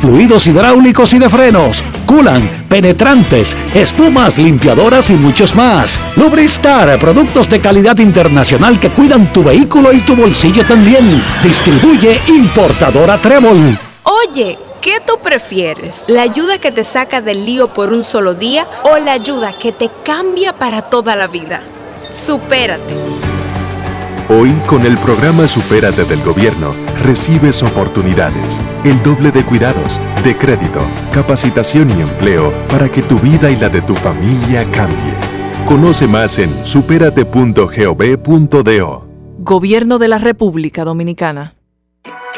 fluidos hidráulicos y de frenos, culan, penetrantes, espumas, limpiadoras y muchos más. Lubristar, productos de calidad internacional que cuidan tu vehículo y tu bolsillo también. Distribuye importadora Trébol. Oye, ¿Qué tú prefieres? ¿La ayuda que te saca del lío por un solo día o la ayuda que te cambia para toda la vida? Supérate. Hoy, con el programa Supérate del Gobierno, recibes oportunidades, el doble de cuidados, de crédito, capacitación y empleo para que tu vida y la de tu familia cambie. Conoce más en superate.gov.do. Gobierno de la República Dominicana.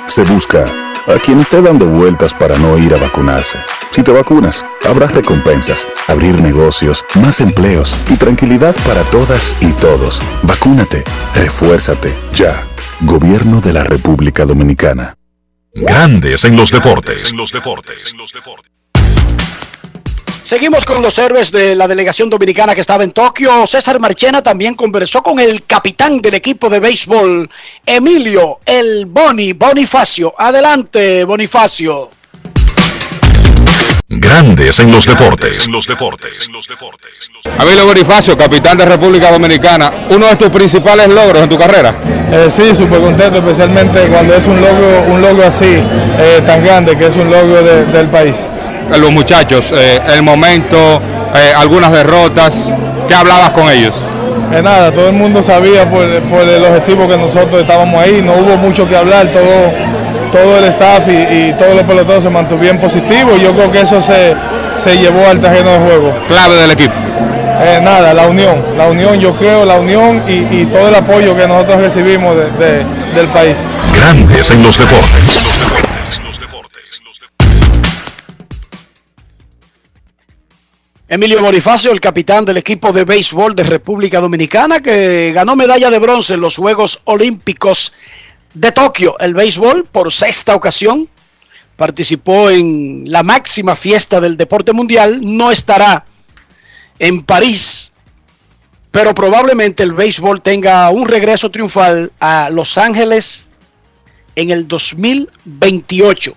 Se busca a quien esté dando vueltas para no ir a vacunarse. Si te vacunas, habrá recompensas, abrir negocios, más empleos y tranquilidad para todas y todos. Vacúnate, refuérzate, ya. Gobierno de la República Dominicana. Grandes en los deportes. Seguimos con los héroes de la delegación dominicana que estaba en Tokio. César Marchena también conversó con el capitán del equipo de béisbol, Emilio El Boni Bonifacio. Adelante, Bonifacio. Grandes en los deportes. Emilio Bonifacio, capitán de República Dominicana, uno de tus principales logros en tu carrera. Eh, sí, súper contento, especialmente cuando es un logro, un logro así, eh, tan grande, que es un logro de- del país. Los muchachos, eh, el momento, eh, algunas derrotas, ¿qué hablabas con ellos? Eh, nada, todo el mundo sabía por, por el objetivo que nosotros estábamos ahí, no hubo mucho que hablar, todo, todo el staff y, y todos los peloteros se mantuvieron positivos y yo creo que eso se, se llevó al terreno de juego. Clave del equipo. Eh, nada, la unión, la unión, yo creo, la unión y, y todo el apoyo que nosotros recibimos de- de- del país. Grandes en los deportes. Emilio Bonifacio, el capitán del equipo de béisbol de República Dominicana, que ganó medalla de bronce en los Juegos Olímpicos de Tokio. El béisbol, por sexta ocasión, participó en la máxima fiesta del deporte mundial. No estará en París, pero probablemente el béisbol tenga un regreso triunfal a Los Ángeles en el 2028.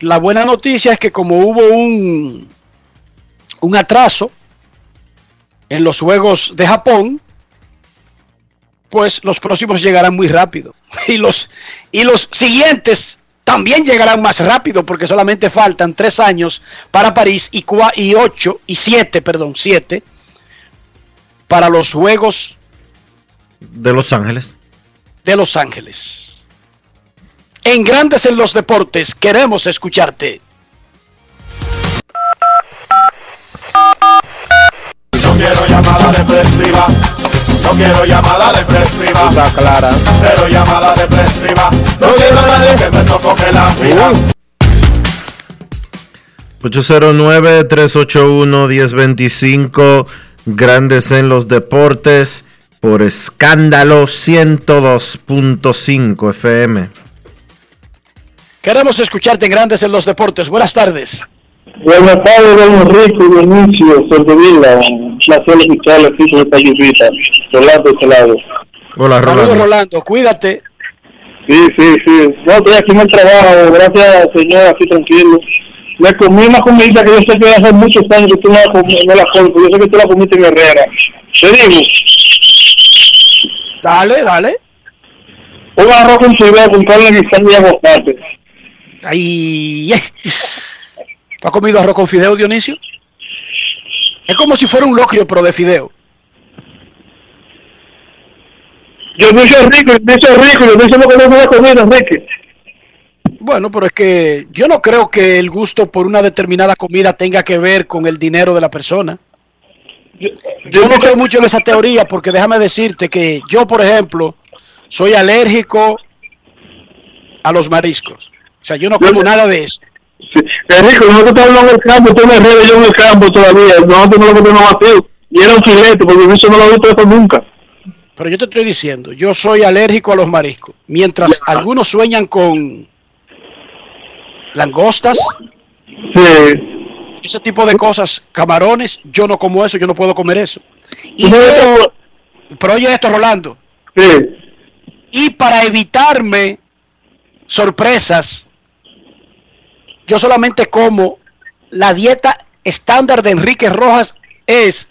La buena noticia es que como hubo un, un atraso en los Juegos de Japón, pues los próximos llegarán muy rápido. [laughs] Y los, y los siguientes también llegarán más rápido porque solamente faltan tres años para París y, cua- y ocho y siete, perdón, siete para los Juegos De Los Ángeles. de Los Ángeles. En Grandes en los Deportes queremos escucharte. Quiero llamada depresiva. Está clara. Cero llamada depresiva. No quiero a nadie que me sofoque la vida. 809-381-1025, Grandes en los Deportes, por escándalo 102.5 FM. Queremos escucharte en Grandes en los Deportes. Buenas tardes. Buenas tardes, don Enrique Dionisio, Soldevila, placer escuchar el equipo de Tayurita, Rolando de este lado. Hola, Saludos, Rolando. Cuídate. Sí, sí, sí. No, estoy aquí en el trabajo, gracias, señor, aquí tranquilo. Me comí una comida que yo sé que hace muchos años que tú no la, comi- no la comes, yo sé que tú la comiste en Herrera. Te digo, Dale, dale. un arroz con fideo con carne guisada y aguacate. Ay, eh. [laughs] ¿Tú has comido arroz con fideo, Dionisio? Es como si fuera un locrio, pero de fideo. Yo no soy rico, yo no soy rico, yo no lo que no me comida, Enrique. Bueno, pero es que yo no creo que el gusto por una determinada comida tenga que ver con el dinero de la persona. Yo no creo mucho en esa teoría porque déjame decirte que yo, por ejemplo, soy alérgico a los mariscos. O sea, yo no como nada de eso. Enrique, nosotros estamos en el campo, tú en Herrera, yo en el campo todavía, nosotros no lo comemos vacío. Y era un filete, porque yo no lo he visto eso nunca. Pero yo te estoy diciendo, yo soy alérgico a los mariscos. Mientras algunos sueñan con langostas, ese tipo de cosas, camarones, yo no como eso, yo no puedo comer eso. Y yo- pero oye esto, Rolando. Y para evitarme sorpresas, yo solamente como la dieta estándar de Enrique Rojas es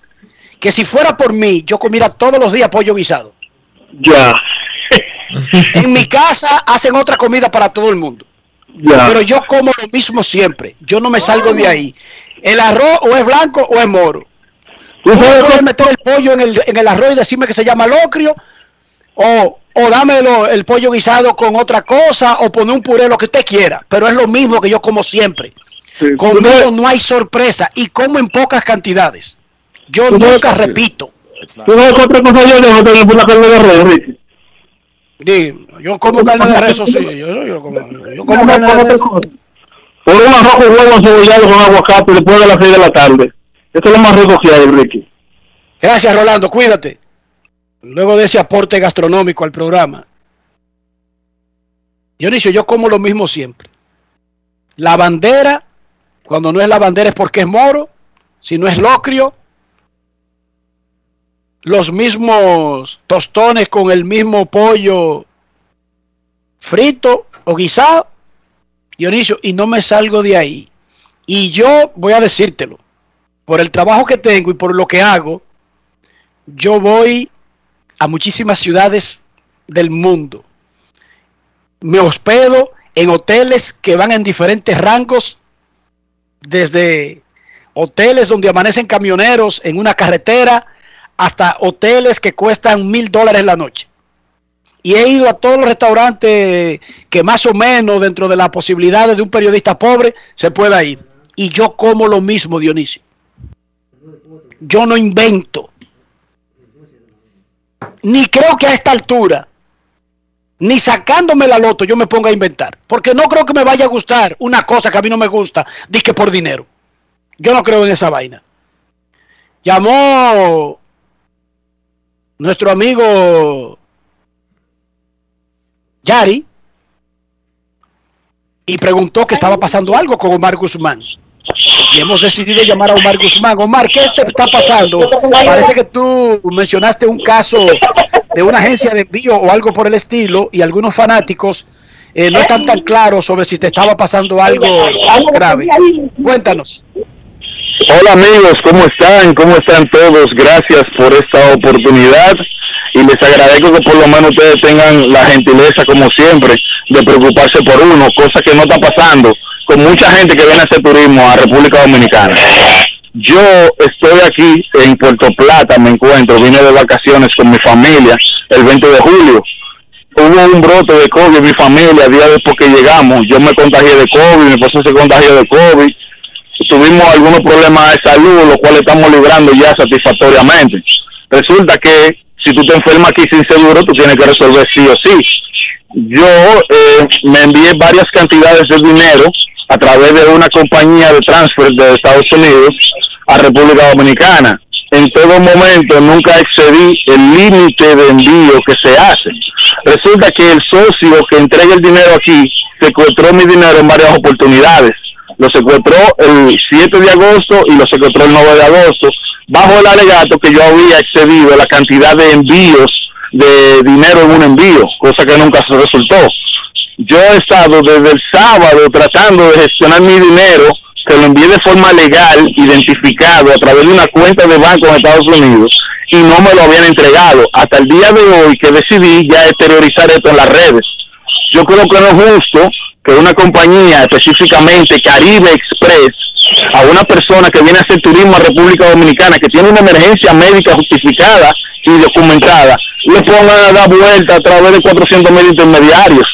que si fuera por mí, yo comiera todos los días pollo guisado. Ya. [laughs] En mi casa hacen otra comida para todo el mundo. Ya. Pero yo como lo mismo siempre. Yo no me salgo de ahí. El arroz o es blanco o es moro. Tú puedes meter el pollo en el, en el arroz y decirme que se llama locrio. O, o dámelo el pollo guisado con otra cosa. O poner un puré, lo que usted quiera. Pero es lo mismo que yo como siempre. Conmigo no hay sorpresa. Y como en pocas cantidades. Yo nunca repito. ¿Tú sabes qué otra cosa yo dejo también por la carne de res, Ricky? Digo, yo como carne de res, eso sí. Yo, yo como, yo como No, carne de res. Por un arroz con huevo cebollado con aguacate después de las 6 de la tarde. Esto es lo más rico que hay, Ricky. Gracias, Rolando. Cuídate. Luego de ese aporte gastronómico al programa. Dionisio, yo como lo mismo siempre. La bandera, cuando no es la bandera es porque es moro, si no es locrio. Los mismos tostones con el mismo pollo frito o guisado. Dionisio, y no me salgo de ahí. Y yo voy a decírtelo, por el trabajo que tengo y por lo que hago, yo voy a muchísimas ciudades del mundo. Me hospedo en hoteles que van en diferentes rangos, desde hoteles donde amanecen camioneros en una carretera hasta hoteles que cuestan mil dólares la noche. Y he ido a todos los restaurantes que más o menos dentro de las posibilidades de un periodista pobre se pueda ir. Y yo como lo mismo, Dionisio. Yo no invento. Ni creo que a esta altura, ni sacándome la loto, yo me ponga a inventar. Porque no creo que me vaya a gustar una cosa que a mí no me gusta, que por dinero. Yo no creo en esa vaina. Llamó nuestro amigo Yari y preguntó que estaba pasando algo con Omar Guzmán. Y hemos decidido llamar a Omar Guzmán. Omar, ¿qué te está pasando? Parece que tú mencionaste un caso de una agencia de envío o algo por el estilo y algunos fanáticos eh, no están tan claros sobre si te estaba pasando algo grave. Cuéntanos. Hola amigos, ¿cómo están? ¿Cómo están todos? Gracias por esta oportunidad y les agradezco que por lo menos ustedes tengan la gentileza, como siempre, de preocuparse por uno, cosa que no está pasando con mucha gente que viene a hacer turismo a República Dominicana. Yo estoy aquí en Puerto Plata, me encuentro, vine de vacaciones con mi familia el 20 de julio. Hubo un brote de COVID en mi familia, día después que llegamos, yo me contagié de COVID, mi esposa se contagió de COVID, tuvimos algunos problemas de salud, los cuales estamos librando ya satisfactoriamente. Resulta que si tú te enfermas aquí sin seguro, tú tienes que resolver sí o sí. Yo eh, me envié varias cantidades de dinero a través de una compañía de transfer de Estados Unidos a República Dominicana. En todo momento nunca excedí el límite de envío que se hace. Resulta que el socio que entrega el dinero aquí secuestró mi dinero en varias oportunidades lo secuestró el 7 de agosto y lo secuestró el 9 de agosto, bajo el alegato que yo había excedido la cantidad de envíos de dinero en un envío, cosa que nunca se resultó. Yo he estado desde el sábado tratando de gestionar mi dinero, que lo envié de forma legal, identificado a través de una cuenta de banco en Estados Unidos, y no me lo habían entregado. Hasta el día de hoy que decidí ya exteriorizar esto en las redes. Yo creo que no es justo que una compañía, específicamente Caribe Express, a una persona que viene a hacer turismo a República Dominicana, que tiene una emergencia médica justificada y documentada, le pongan a dar vuelta a través de 400 mil intermediarios.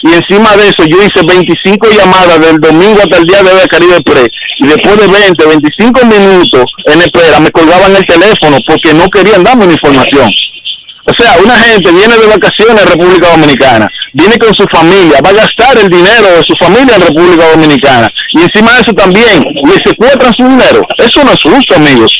Y encima de eso yo hice 25 llamadas del domingo hasta el día de hoy a Caribe Express. Y después de 20, 25 minutos en espera me colgaban el teléfono porque no querían darme una información. O sea, una gente viene de vacaciones a República Dominicana, viene con su familia, va a gastar el dinero de su familia en República Dominicana. Y encima de eso también, le secuestran su dinero. Eso no es justo, amigos.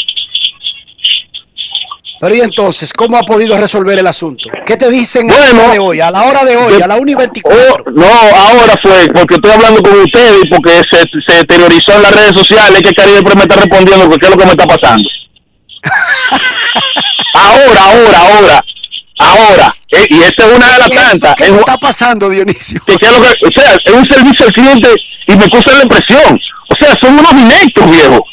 Pero y entonces, ¿cómo ha podido resolver el asunto? ¿Qué te dicen a la hora de hoy, a la hora de hoy, a la 1 y 24? No, ahora fue porque estoy hablando con ustedes y porque se, se terrorizó en las redes sociales que Caribe me está respondiendo que qué es lo que me está pasando. [laughs] ahora, ahora, ahora, ahora. Eh, y esta es una de las ¿Qué tantas. Es un- está pasando, Dionisio? que- o sea, es un servicio al cliente y me causa la impresión. O sea, son unos ineptos, viejo.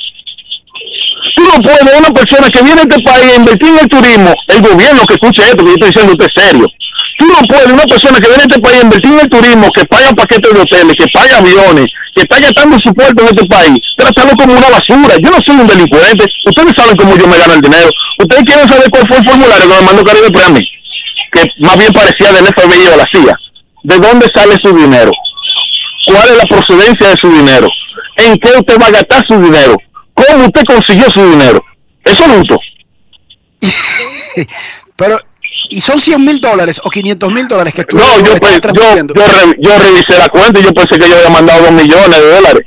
Tú no puedes, una persona que viene a este país a invertir en el turismo, el gobierno que escuche esto, que yo estoy diciendo usted es serio. Tú no puedes, una persona que viene a este país a invertir en el turismo, que paga paquetes de hoteles, que paga aviones, que está gastando su puerto en este país, tratarlo como una basura. Yo no soy un delincuente. Ustedes saben cómo yo me gano el dinero. Ustedes quieren saber cuál fue el formulario que me mandó Caribe para mí, que más bien parecía del FBI o la CIA. ¿De dónde sale su dinero? ¿Cuál es la procedencia de su dinero? ¿En qué usted va a gastar su dinero? ¿Cómo usted consiguió su dinero? Eso es. [laughs] Pero, ¿y son 100 mil dólares o 500 mil dólares que tú No, yo, pues, yo, yo, re- yo revisé la cuenta y yo pensé que yo había mandado dos millones de dólares.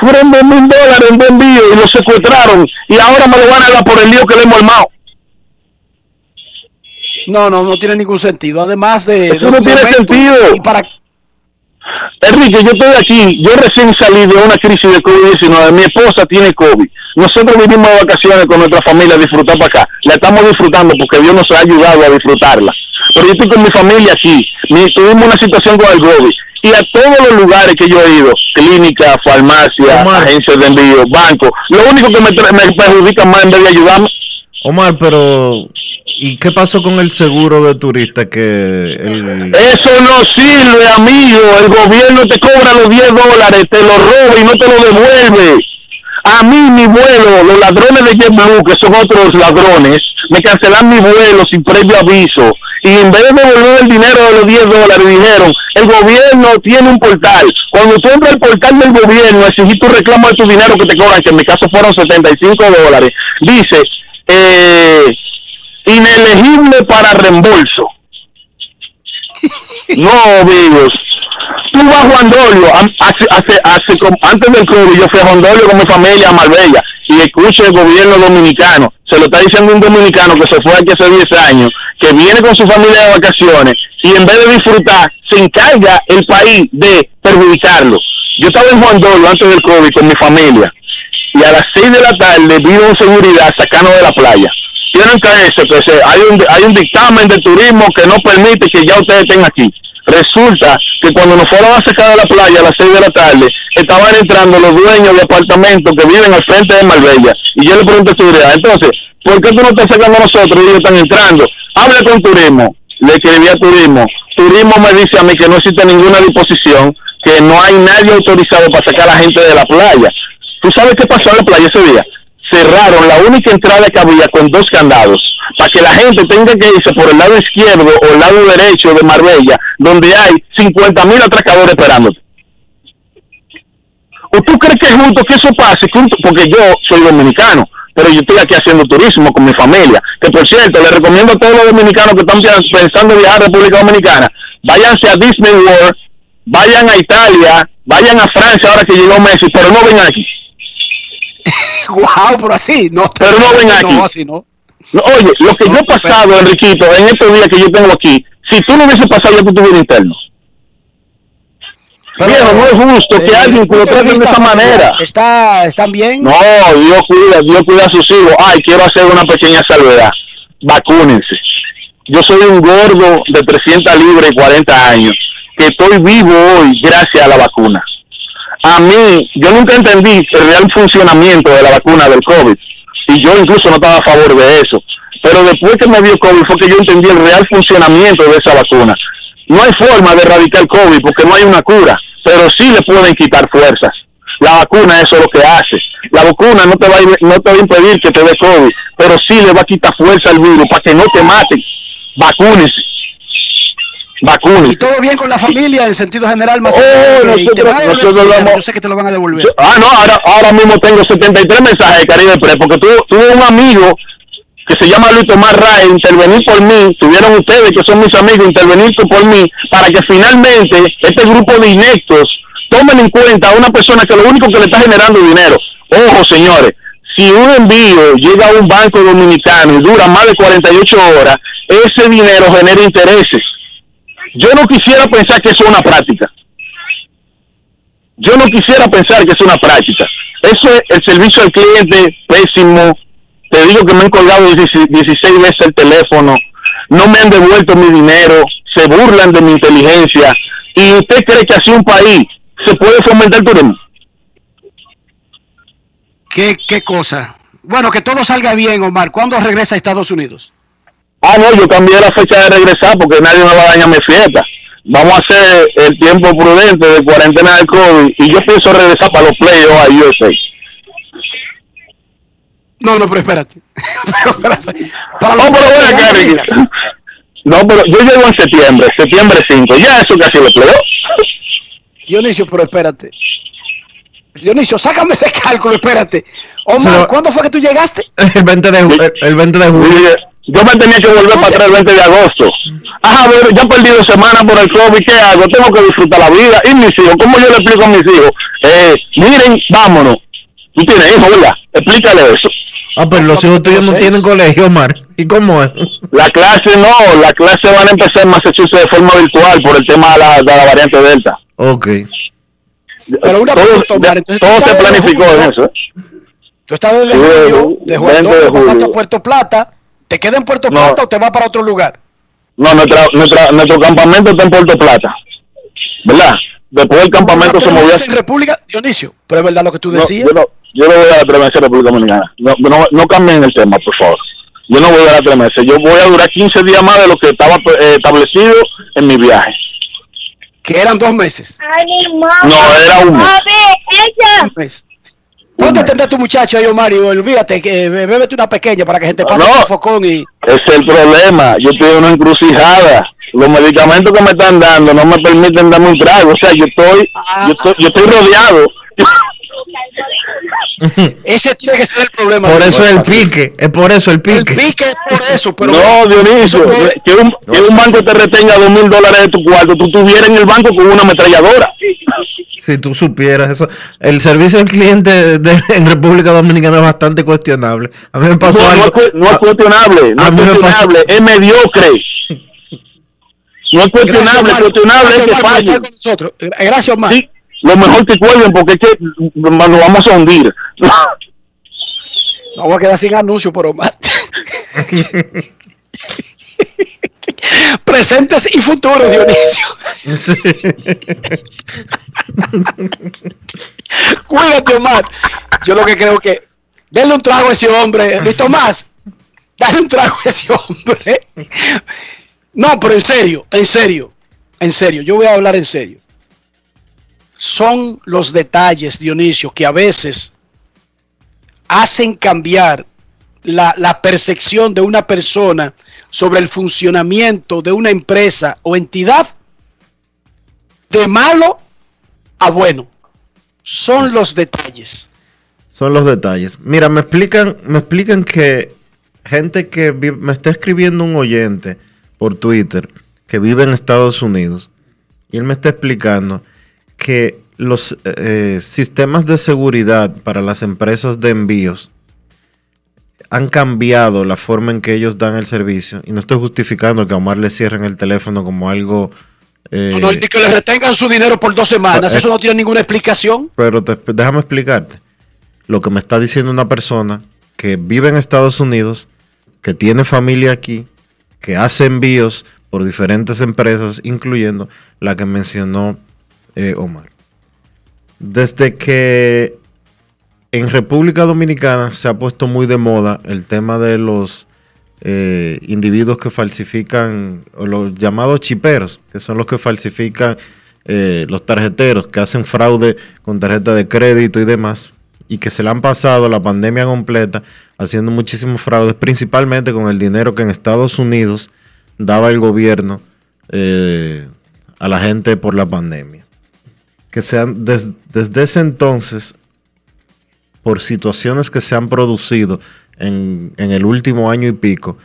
Fueron dos mil dólares en buen envío y lo secuestraron y ahora me lo van a dar por el lío que le hemos armado. No, no, no tiene ningún sentido. Además de... Eso no tiene sentido. Y para... Enrique, yo estoy aquí, yo recién salí de una crisis de COVID-19, mi esposa tiene COVID, nosotros vinimos de vacaciones con nuestra familia a disfrutar para acá, la estamos disfrutando porque Dios nos ha ayudado a disfrutarla, pero yo estoy con mi familia aquí, mi- tuvimos una situación con el COVID, y a todos los lugares que yo he ido, clínica, farmacia, agencias de envío, banco, lo único que me, me perjudica más en vez de ayudarme, Omar, pero ¿y qué pasó con el seguro de turista que Eso no sirve, amigo. El gobierno te cobra los 10 dólares, te lo roba y no te lo devuelve. A mí mi vuelo, los ladrones de JetBlue, que son otros ladrones, me cancelan mi vuelo sin previo aviso. Y en vez de devolver el dinero de los 10 dólares, dijeron, el gobierno tiene un portal. Cuando tú entras al portal del gobierno, exigir tu reclamo de tu dinero que te cobran, que en mi caso fueron 75 dólares, dice, inelegible para reembolso. [laughs] No, amigos. Tú vas a Juan Dolio, hace, hace, hace como- antes del COVID, yo fui a Juan Dolio con mi familia a Marbella y escucho el gobierno dominicano. Se lo está diciendo un dominicano que se fue aquí hace 10 años, que viene con su familia de vacaciones y en vez de disfrutar, se encarga el país de perjudicarlo. Yo estaba en Juan Dolio antes del COVID con mi familia y a las 6 de la tarde vino seguridad sacando de la playa. Tienen que ese, que se- hay un hay un dictamen de turismo que no permite que ya ustedes estén aquí. Resulta que cuando nos fueron a sacar de la playa a las 6 de la tarde, estaban entrando los dueños de apartamentos que viven al frente de Marbella. Y yo le pregunto a seguridad, entonces, ¿por qué tú no estás sacando a nosotros y ellos están entrando? Habla con turismo. Le escribí a turismo. Turismo me dice a mí que no existe ninguna disposición, que no hay nadie autorizado para sacar a la gente de la playa. ¿Tú sabes qué pasó en la playa ese día? Cerraron la única entrada que había con dos candados para que la gente tenga que irse por el lado izquierdo o el lado derecho de Marbella, donde hay 50 mil atracadores esperándote. ¿O tú crees que es justo que eso pase? Porque yo soy dominicano, pero yo estoy aquí haciendo turismo con mi familia. Que por cierto, le recomiendo a todos los dominicanos que están pensando viajar a República Dominicana, váyanse a Disney World, vayan a Italia, vayan a Francia ahora que llegó Messi, pero no vengan aquí. [laughs] wow, pero así, no. Pero no ven [laughs] aquí. No, así no. No, oye, lo que yo he pasado, Enriquito, en estos días que yo tengo aquí, si tú no hubiese pasado, yo te tuviera interno. Viejo, no es justo que Eh, alguien que lo punto de traten de vista esa manera. ¿Está, ¿Están bien? No, Dios cuida, Dios cuida a sus hijos. Ay, quiero hacer una pequeña salvedad. Vacúnense. Yo soy un gordo de 300 libras y 40 años, que estoy vivo hoy gracias a la vacuna. A mí, yo nunca entendí el real funcionamiento de la vacuna del COVID, y yo incluso no estaba a favor de eso. Pero después que me dio COVID fue que yo entendí el real funcionamiento de esa vacuna. No hay forma de erradicar COVID porque no hay una cura, pero sí le pueden quitar fuerzas. La vacuna eso es lo que hace. La vacuna no te va a, no te va a impedir que te dé COVID, pero sí le va a quitar fuerza al virus para que no te maten. Vacúnese. Vacúnese. ¿Y todo bien con la familia en sentido general? Más Oh, nosotros- van a devolver nosotros el lo dinero, hemos- Yo sé que te lo van a devolver. Ah, no, ahora, ahora mismo tengo 73 mensajes de Caribe Pre, porque tuve, tuve un amigo que se llama Luis Tomás Ray, intervenir por mí, tuvieron ustedes que son mis amigos, intervenir por mí, para que finalmente este grupo de inectos tomen en cuenta a una persona que lo único que le está generando dinero. Ojo, señores, si un envío llega a un banco dominicano y dura más de 48 horas, ese dinero genera intereses. Yo no quisiera pensar que eso es una práctica. Yo no quisiera pensar que es una práctica. Eso es el servicio al cliente pésimo. Te digo que me han colgado 16 16 veces el teléfono. No me han devuelto mi dinero. Se burlan de mi inteligencia. ¿Y usted cree que así un país se puede fomentar el turismo? ¿Qué, ¿Qué cosa? Bueno, que todo salga bien, Omar. ¿Cuándo regresa a Estados Unidos? Ah, no, yo cambié la fecha de regresar porque nadie me va a dañar mi fiesta. Vamos a hacer el tiempo prudente de cuarentena del COVID y yo pienso regresar para los playoffs a USA. No, no, pero espérate. [laughs] Pero espérate. Para No, pero ligas. No, pero yo llego en septiembre, septiembre 5. Ya eso casi lo playoffs. Dionisio, pero espérate. Dionisio, sácame ese cálculo, espérate. Omar, ¿cuándo fue que tú llegaste? [laughs] El 20 de, el 20 de julio. Yo me tenía que volver para atrás el 20 de agosto. Ajá, pero ya he perdido semanas por el COVID, ¿qué hago? Tengo que disfrutar la vida. Y mis hijos, ¿cómo yo le explico a mis hijos? Eh, miren, vámonos. Tú tienes hijos, ¿verdad? Explícale eso. Ah, pero los hijos tuyos no tienen colegio, Omar. ¿Y cómo es? La clase no, la clase van a empezar en Massachusetts de forma virtual por el tema de la, de la variante Delta. Ok. Pero una todo, pregunta, Omar, entonces tú todo se planificó en eso. ¿eh? Tú estás desde Sí, julio, de 20 Juan de pasaste julio. a Puerto Plata, ¿te queda en Puerto No. Plata o te vas para otro lugar? No, nuestra, nuestra, nuestro campamento está en Puerto Plata. ¿Verdad? Después del campamento se movió. en República, Dionisio, pero es verdad lo que tú No, decías. yo, no, yo no voy a la tres meses a República Dominicana. No, no, no cambien el tema, por favor. Yo no voy a la tres meses. Yo voy a durar 15 días más de lo que estaba eh, establecido en mi viaje. Que eran dos meses. No, era un mes. Un mes. Ponte a atender a tu muchacho ahí, Omar, y olvídate que be- bébete una pequeña para que gente pase No. el focón y... Ese es el problema. Yo estoy en una encrucijada. Los medicamentos que me están dando no me permiten darme un trago. O sea, yo estoy, yo estoy, yo estoy rodeado. [laughs] [laughs] [laughs] Ese tiene que ser el problema. Por eso el pique. Es por eso el pique. El pique es por eso, pero... no, Dionisio, que, que un, que un banco te retenga dos mil dólares de tu cuarto, tú estuvieras en el banco con una ametralladora. Si tú supieras eso. El servicio al cliente de- en República Dominicana es bastante cuestionable. A mí me pasó no, no algo. es, cu- no es cuestionable, no a es mí me pasó- cuestionable, es mediocre. [laughs] No es cuestionable, cuestionable es que falle. estar con nosotros. Gracias, Omar. Sí, lo mejor que cuelguen porque es que nos vamos a hundir. No voy a quedar sin anuncio por Omar. Presentes y futuros, Dionisio. Cuídate, Omar. Yo lo que creo que. Denle un trago a ese hombre. Luis Tomás. Dale un trago a ese hombre. No, pero en serio, en serio. En serio, yo voy a hablar en serio. Son los detalles, Dionisio, que a veces hacen cambiar la, percepción de una persona sobre el funcionamiento de una empresa o entidad de malo a bueno. Son los detalles. Son los detalles. Mira, me explican, me explican que gente que me está escribiendo un oyente por Twitter que vive en Estados Unidos y él me está explicando que los eh, sistemas de seguridad para las empresas de envíos han cambiado la forma en que ellos dan el servicio y no estoy justificando que a Omar le cierren el teléfono como algo eh, No, que le retengan su dinero por dos semanas. Eh, Eso no tiene ninguna explicación. Pero te- déjame explicarte. Lo que me está diciendo una persona que vive en Estados Unidos, que tiene familia aquí, que hace envíos por diferentes empresas, incluyendo la que mencionó eh, Omar. Desde que en República Dominicana se ha puesto muy de moda el tema de los eh, individuos que falsifican, los llamados chiperos, que son los que falsifican eh, los tarjeteros, que hacen fraude con tarjeta de crédito y demás, y que se le han pasado la pandemia completa haciendo muchísimos fraudes, principalmente con el dinero que en Estados Unidos daba el gobierno a la gente por la pandemia. Que sean des- desde ese entonces por situaciones que se han producido en, en el último año y pico,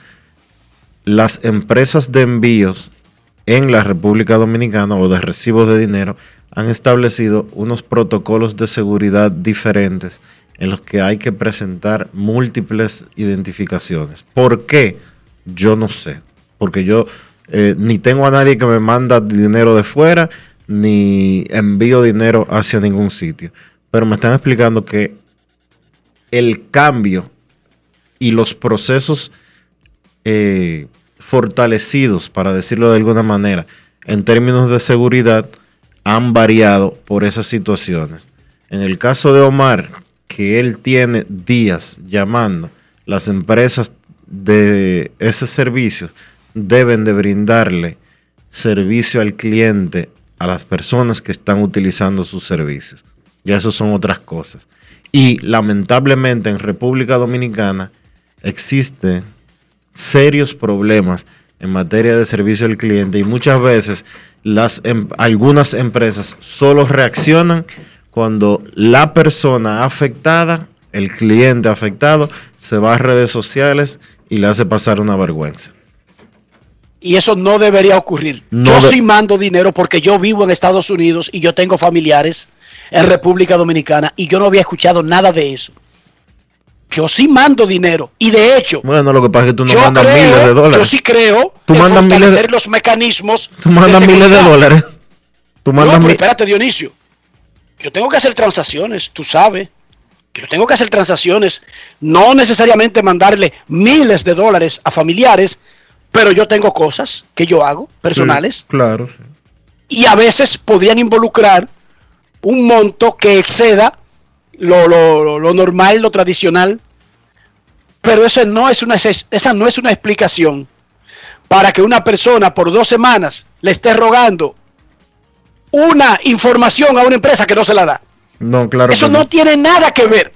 las empresas de envíos en la República Dominicana o de recibos de dinero han establecido unos protocolos de seguridad diferentes en los que hay que presentar múltiples identificaciones. ¿Por qué? Yo no sé. Porque yo eh, ni tengo a nadie que me manda dinero de fuera, ni envío dinero hacia ningún sitio. Pero me están explicando que el cambio y los procesos eh, fortalecidos, para decirlo de alguna manera, en términos de seguridad, han variado por esas situaciones. En el caso de Omar, que él tiene días llamando, las empresas de ese servicio deben de brindarle servicio al cliente a las personas que están utilizando sus servicios. Ya eso son otras cosas. Y lamentablemente en República Dominicana existen serios problemas en materia de servicio al cliente y muchas veces las em- algunas empresas solo reaccionan cuando la persona afectada, el cliente afectado, se va a redes sociales y le hace pasar una vergüenza. Y eso no debería ocurrir. No yo de- sí mando dinero porque yo vivo en Estados Unidos y yo tengo familiares en República Dominicana y yo no había escuchado nada de eso. Yo sí mando dinero y de hecho, Bueno, lo que pasa es que tú no yo mandas creo, miles de yo dólares. sí creo Tú mandas miles de- los mecanismos. Tú mandas de miles de dólares. Tú No, mandas pero mi- espérate, Dionisio. Yo tengo que hacer transacciones, tú sabes. Yo tengo que hacer transacciones, no necesariamente mandarle miles de dólares a familiares, pero yo tengo cosas que yo hago personales Sí, claro. sí. y a veces podrían involucrar un monto que exceda lo, lo- lo- normal, lo tradicional, pero eso no es una, esa no es una explicación para que una persona por dos semanas le esté rogando una información a una empresa que no se la da. No, claro. Eso no tiene nada que ver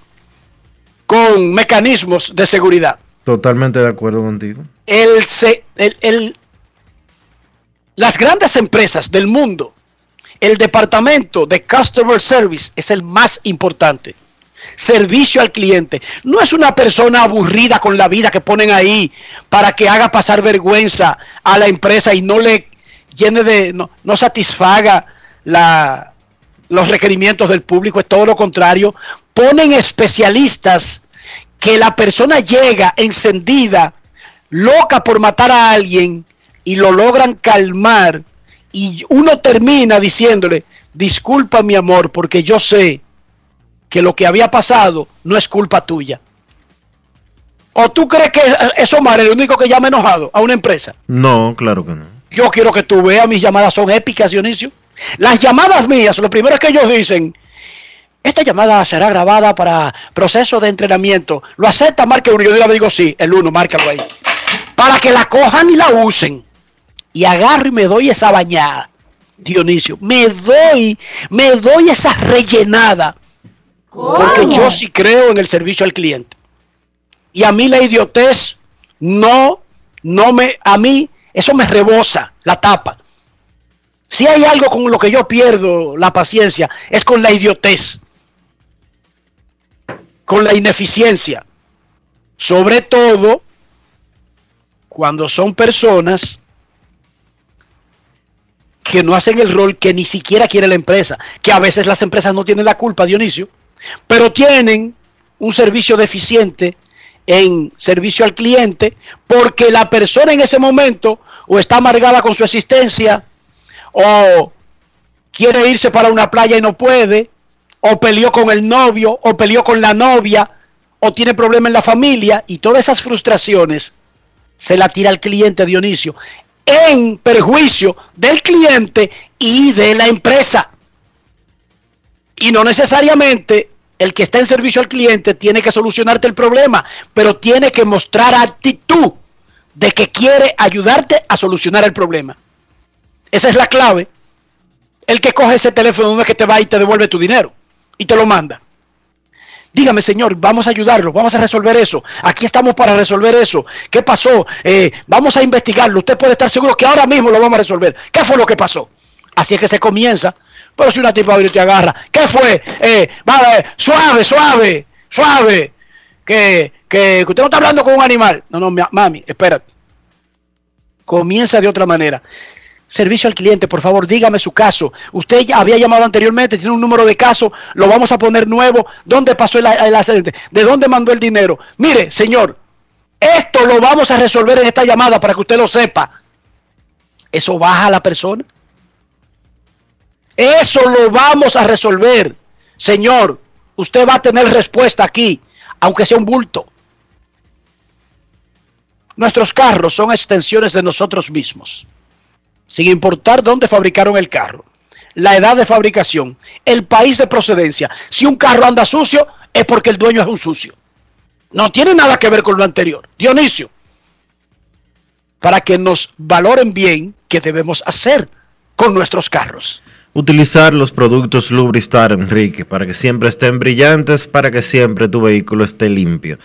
con mecanismos de seguridad. Totalmente de acuerdo contigo. El, el- el- las grandes empresas del mundo, el departamento de Customer Service es el más importante. Servicio al cliente. No es una persona aburrida con la vida que ponen ahí para que haga pasar vergüenza a la empresa y no le llene de, no, no satisfaga la, los requerimientos del público. Es todo lo contrario. Ponen especialistas que la persona llega encendida, loca por matar a alguien y lo logran calmar y uno termina diciéndole, disculpa mi amor porque yo sé que lo que había pasado no es culpa tuya. ¿O tú crees que eso Omar es el único que llama enojado a una empresa? No, claro que no. Yo quiero que tú veas, mis llamadas son épicas, Dionisio. Las llamadas mías, lo primero que ellos dicen, esta llamada será grabada para proceso de entrenamiento. ¿Lo acepta? Marque uno. Yo vez digo sí, el uno, márcalo ahí. Para que la cojan y la usen. Y agarro y me doy esa bañada, Dionisio. Me doy, me doy esa rellenada. Porque yo sí creo en el servicio al cliente. Y a mí la idiotez no, no me, a mí eso me rebosa la tapa. Si hay algo con lo que yo pierdo la paciencia, es con la idiotez, con la ineficiencia. Sobre todo cuando son personas que no hacen el rol que ni siquiera quiere la empresa, que a veces las empresas no tienen la culpa, Dionisio, pero tienen un servicio deficiente en servicio al cliente porque la persona en ese momento o está amargada con su existencia o quiere irse para una playa y no puede o peleó con el novio o peleó con la novia o tiene problema en la familia y todas esas frustraciones se la tira al cliente Dionisio en perjuicio del cliente y de la empresa. Y no necesariamente el que está en servicio al cliente tiene que solucionarte el problema, pero tiene que mostrar actitud de que quiere ayudarte a solucionar el problema. Esa es la clave. El que coge ese teléfono no es que te va y te devuelve tu dinero te lo manda. Dígame, señor, vamos a ayudarlo, vamos a resolver eso. Aquí estamos para resolver eso. ¿Qué pasó? Eh, vamos a investigarlo. Usted puede estar seguro que ahora mismo lo vamos a resolver. ¿Qué fue lo que pasó? Así es que se comienza. Pero si una tipa viene y te agarra, ¿qué fue? Eh, va, eh, suave, suave, suave. Que, que, que usted no está hablando con un animal. No, no, mi- mami, espérate. Comienza de otra manera. Servicio al cliente, por favor, dígame su caso. Usted ya había llamado anteriormente, tiene un número de caso, lo vamos a poner nuevo. ¿Dónde pasó el, el accidente? ¿De dónde mandó el dinero? Mire, señor, esto lo vamos a resolver en esta llamada para que usted lo sepa. ¿Eso baja a la persona? Eso lo vamos a resolver. Señor, usted va a tener respuesta aquí, aunque sea un bulto. Nuestros carros son extensiones de nosotros mismos sin importar dónde fabricaron el carro, la edad de fabricación, el país de procedencia. Si un carro anda sucio, es porque el dueño es un sucio. No tiene nada que ver con lo anterior. Dionisio, para que nos valoren bien qué debemos hacer con nuestros carros. Utilizar los productos Lubristar, Enrique, para que siempre estén brillantes, para que siempre tu vehículo esté limpio.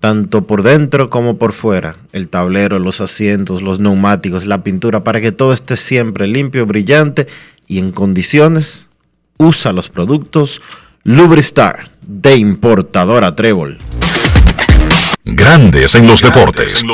Tanto por dentro como por fuera. El tablero, los asientos, los neumáticos, la pintura, para que todo esté siempre limpio, brillante y en condiciones. Usa los productos Lubristar de importadora Trébol. Grandes en los deportes.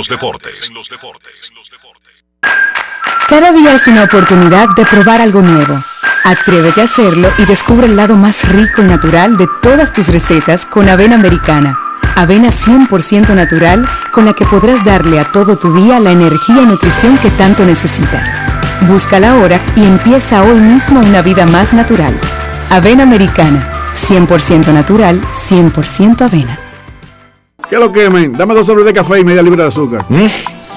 Cada día es una oportunidad de probar algo nuevo. Atrévete a hacerlo y descubre el lado más rico y natural de todas tus recetas con avena americana. Avena 100% natural con la que podrás darle a todo tu día la energía y nutrición que tanto necesitas. Búscala ahora y empieza hoy mismo una vida más natural. Avena americana, 100% natural, 100% avena. ¿Qué lo quemen? Dame dos sobres de café y media libra de azúcar.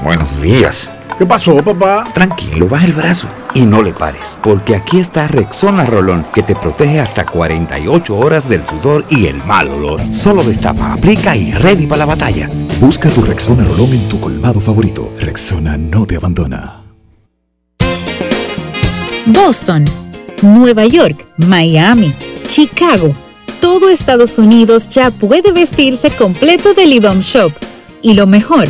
buenos días. ¿Qué pasó, papá? Tranquilo, baja el brazo y no le pares, porque aquí está Rexona Rolón, que te protege hasta 48 horas del sudor y el mal olor. Solo destapa, aplica y ready para la batalla. Busca tu Rexona Rolón en tu colmado favorito. Rexona no te abandona. Boston, Nueva York, Miami, Chicago. Todo Estados Unidos ya puede vestirse completo del IDOM Shop. Y lo mejor,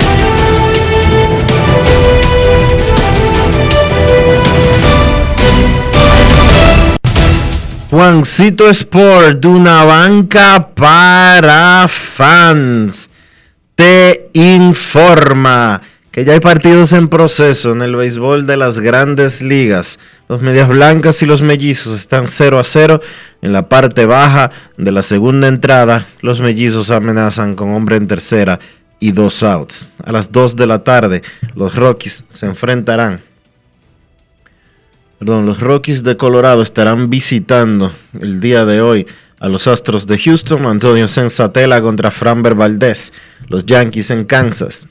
Juancito Sport, de una banca para fans, te informa que ya hay partidos en proceso en el béisbol de las grandes ligas. Los medias blancas y los mellizos están 0 a 0 en la parte baja de la segunda entrada. Los mellizos amenazan con hombre en tercera y dos outs. A las 2 de la tarde, los Rockies se enfrentarán perdón, los Rockies de Colorado estarán visitando el día de hoy a los Astros de Houston, Antonio Sensatela contra Framber Valdez, los Yankees en Kansas,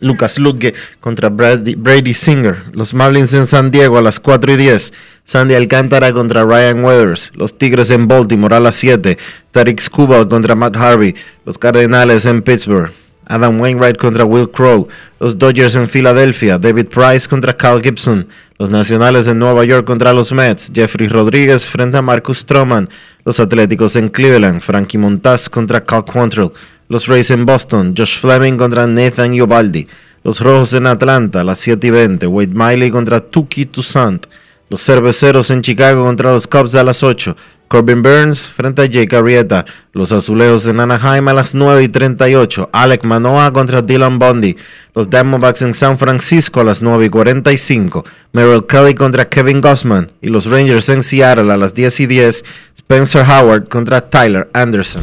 Lucas Luque contra Brady, Singer, los Marlins en San Diego a las 4 y 10, Sandy Alcántara contra Ryan Weathers, los Tigres en Baltimore a las 7, Tarek Skubal contra Matt Harvey, los Cardenales en Pittsburgh. Adam Wainwright contra Will Crow, los Dodgers en Filadelfia, David Price contra Cal Gibson, los Nacionales en Nueva York contra los Mets, Jeffrey Rodríguez frente a Marcus Stroman, los Atléticos en Cleveland, Frankie Montaz contra Cal Quantrill, los Rays en Boston, Josh Fleming contra Nathan Yobaldi, los Rojos en Atlanta las 7 y 20, Wade Miley contra Tuki Toussaint, los Cerveceros en Chicago contra los Cubs a las 8, Corbin Burns frente a Jake Arrieta. Los Azulejos en Anaheim a las 9 y 38. Alec Manoa contra Dylan Bundy. Los Diamondbacks en San Francisco a las 9 y 45. Merrill Kelly contra Kevin Gossman. Y los Rangers en Seattle a las 10 y 10. Spencer Howard contra Tyler Anderson.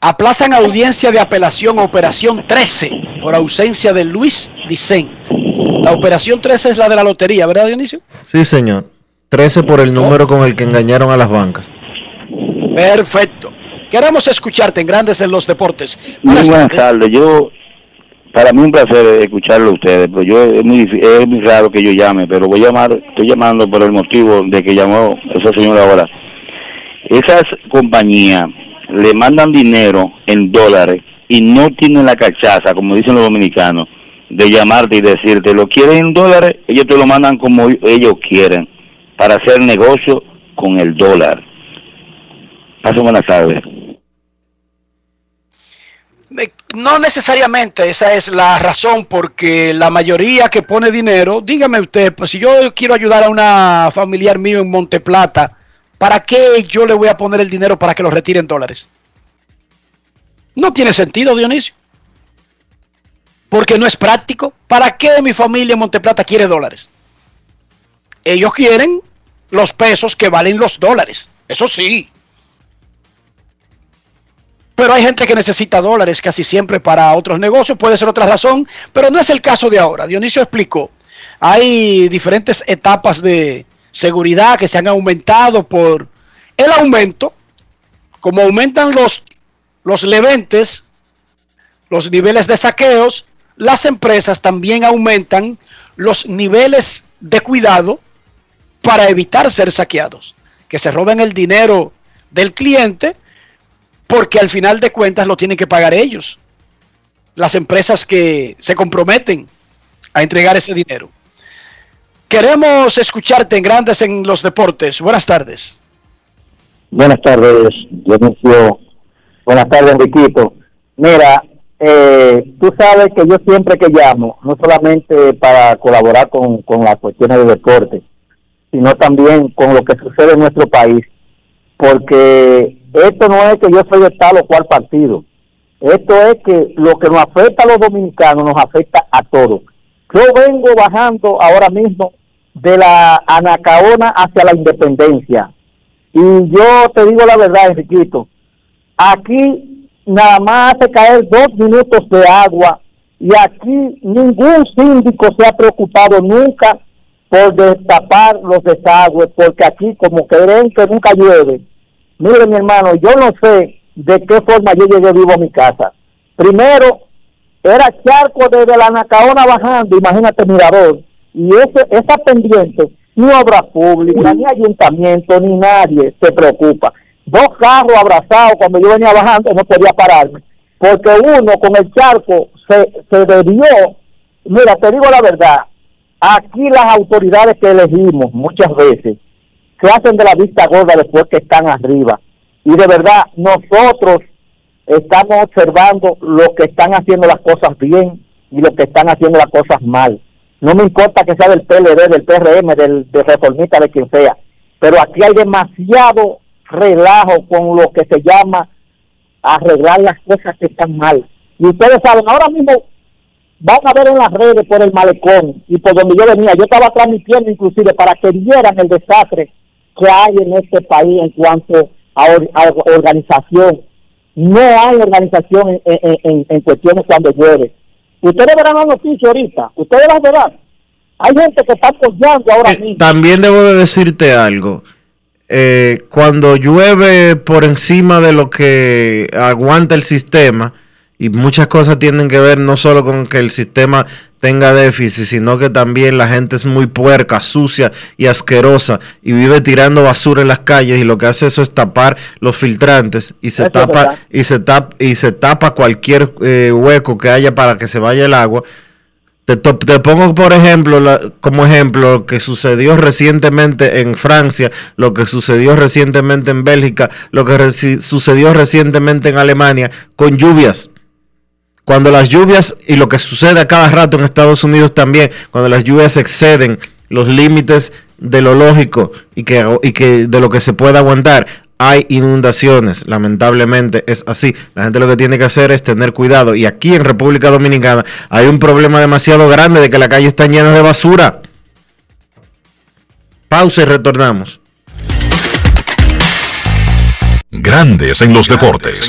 Aplazan audiencia de apelación a Operación 13 por ausencia de Luis Dicent. La Operación 13 es la de la lotería, ¿verdad, Dionisio? Sí, señor. 13 por el número con el que engañaron a las bancas. Perfecto. Queremos escucharte en Grandes en los Deportes. Muy buenas tardes. Yo para mí un placer escucharlo a ustedes, pero yo es muy, es muy raro que yo llame, pero voy a llamar, estoy llamando por el motivo de que llamó esa señora ahora. Esas compañías le mandan dinero en dólares y no tienen la cachaza, como dicen los dominicanos, de llamarte y decirte, lo quieren en dólares, ellos te lo mandan como ellos quieren, para hacer negocio con el dólar. Pasen buenas tardes. No necesariamente esa es la razón porque la mayoría que pone dinero, dígame usted, pues si yo quiero ayudar a una familiar mío en Monteplata, ¿para qué yo le voy a poner el dinero para que lo retire en dólares? No tiene sentido, Dionisio. Porque no es práctico. ¿Para qué mi familia en Monteplata quiere dólares? Ellos quieren los pesos que valen los dólares. Eso sí. Pero hay gente que necesita dólares casi siempre para otros negocios, puede ser otra razón, pero no es el caso de ahora. Dionisio explicó, hay diferentes etapas de seguridad que se han aumentado por el aumento, como aumentan los, los leventes, los niveles de saqueos, las empresas también aumentan los niveles de cuidado para evitar ser saqueados, que se roben el dinero del cliente porque al final de cuentas lo tienen que pagar ellos, las empresas que se comprometen a entregar ese dinero. Queremos escucharte en Grandes en los Deportes. Buenas tardes. Buenas tardes, Dionisio. Buenas tardes, Enriquito. Mira, eh, tú sabes que yo siempre que llamo, no solamente para colaborar con, con las cuestiones de deporte, sino también con lo que sucede en nuestro país, porque esto no es que yo soy de tal o cual partido, esto es que lo que nos afecta a los dominicanos nos afecta a todos. Yo vengo bajando ahora mismo de la Anacaona hacia la Independencia. Y yo te digo la verdad, Enriquito, aquí nada más hace caer dos minutos de agua y aquí ningún síndico se ha preocupado nunca por destapar los desagües, porque aquí como creen que nunca llueve, mire mi hermano, yo no sé de qué forma yo llegué vivo a mi casa. Primero, era charco desde la Nacaona bajando, imagínate Mirador, y ese, esa pendiente, ni obra pública, ni ayuntamiento, ni nadie se preocupa. Dos carros abrazados cuando yo venía bajando no podía pararme, porque uno con el charco se, se debió, mira, te digo la verdad, aquí las autoridades que elegimos muchas veces se hacen de la vista gorda después que están arriba. Y de verdad, nosotros estamos observando lo que están haciendo las cosas bien y lo que están haciendo las cosas mal. No me importa que sea del PLD, del PRM, del, del reformista, de quien sea, pero aquí hay demasiado relajo con lo que se llama arreglar las cosas que están mal. Y ustedes saben, ahora mismo van a ver en las redes por el malecón y por donde yo venía, yo estaba transmitiendo inclusive para que vieran el desastre que hay en este país en cuanto a organización. No hay organización en, en- en- en cuestiones cuando llueve. Ustedes verán la noticia ahorita, ustedes las verán. Hay gente que está apoyando ahora mismo. También debo de decirte algo. Eh, cuando llueve por encima de lo que aguanta el sistema, y muchas cosas tienen que ver no solo con que el sistema tenga déficit, sino que también la gente es muy puerca, sucia y asquerosa y vive tirando basura en las calles y lo que hace eso es tapar los filtrantes y se tapa y se tapa y se tapa cualquier eh, hueco que haya para que se vaya el agua. Te, pongo, por ejemplo, la- como ejemplo, lo que sucedió recientemente en Francia, lo que sucedió recientemente en Bélgica, lo que reci- sucedió recientemente en Alemania, con lluvias. Cuando las lluvias, y lo que sucede a cada rato en Estados Unidos también, cuando las lluvias exceden los límites de lo lógico y que, y que de lo que se puede aguantar, hay inundaciones. Lamentablemente es así. La gente lo que tiene que hacer es tener cuidado. Y aquí en República Dominicana hay un problema demasiado grande de que la calle está llena de basura. Pausa y retornamos. Grandes en los deportes.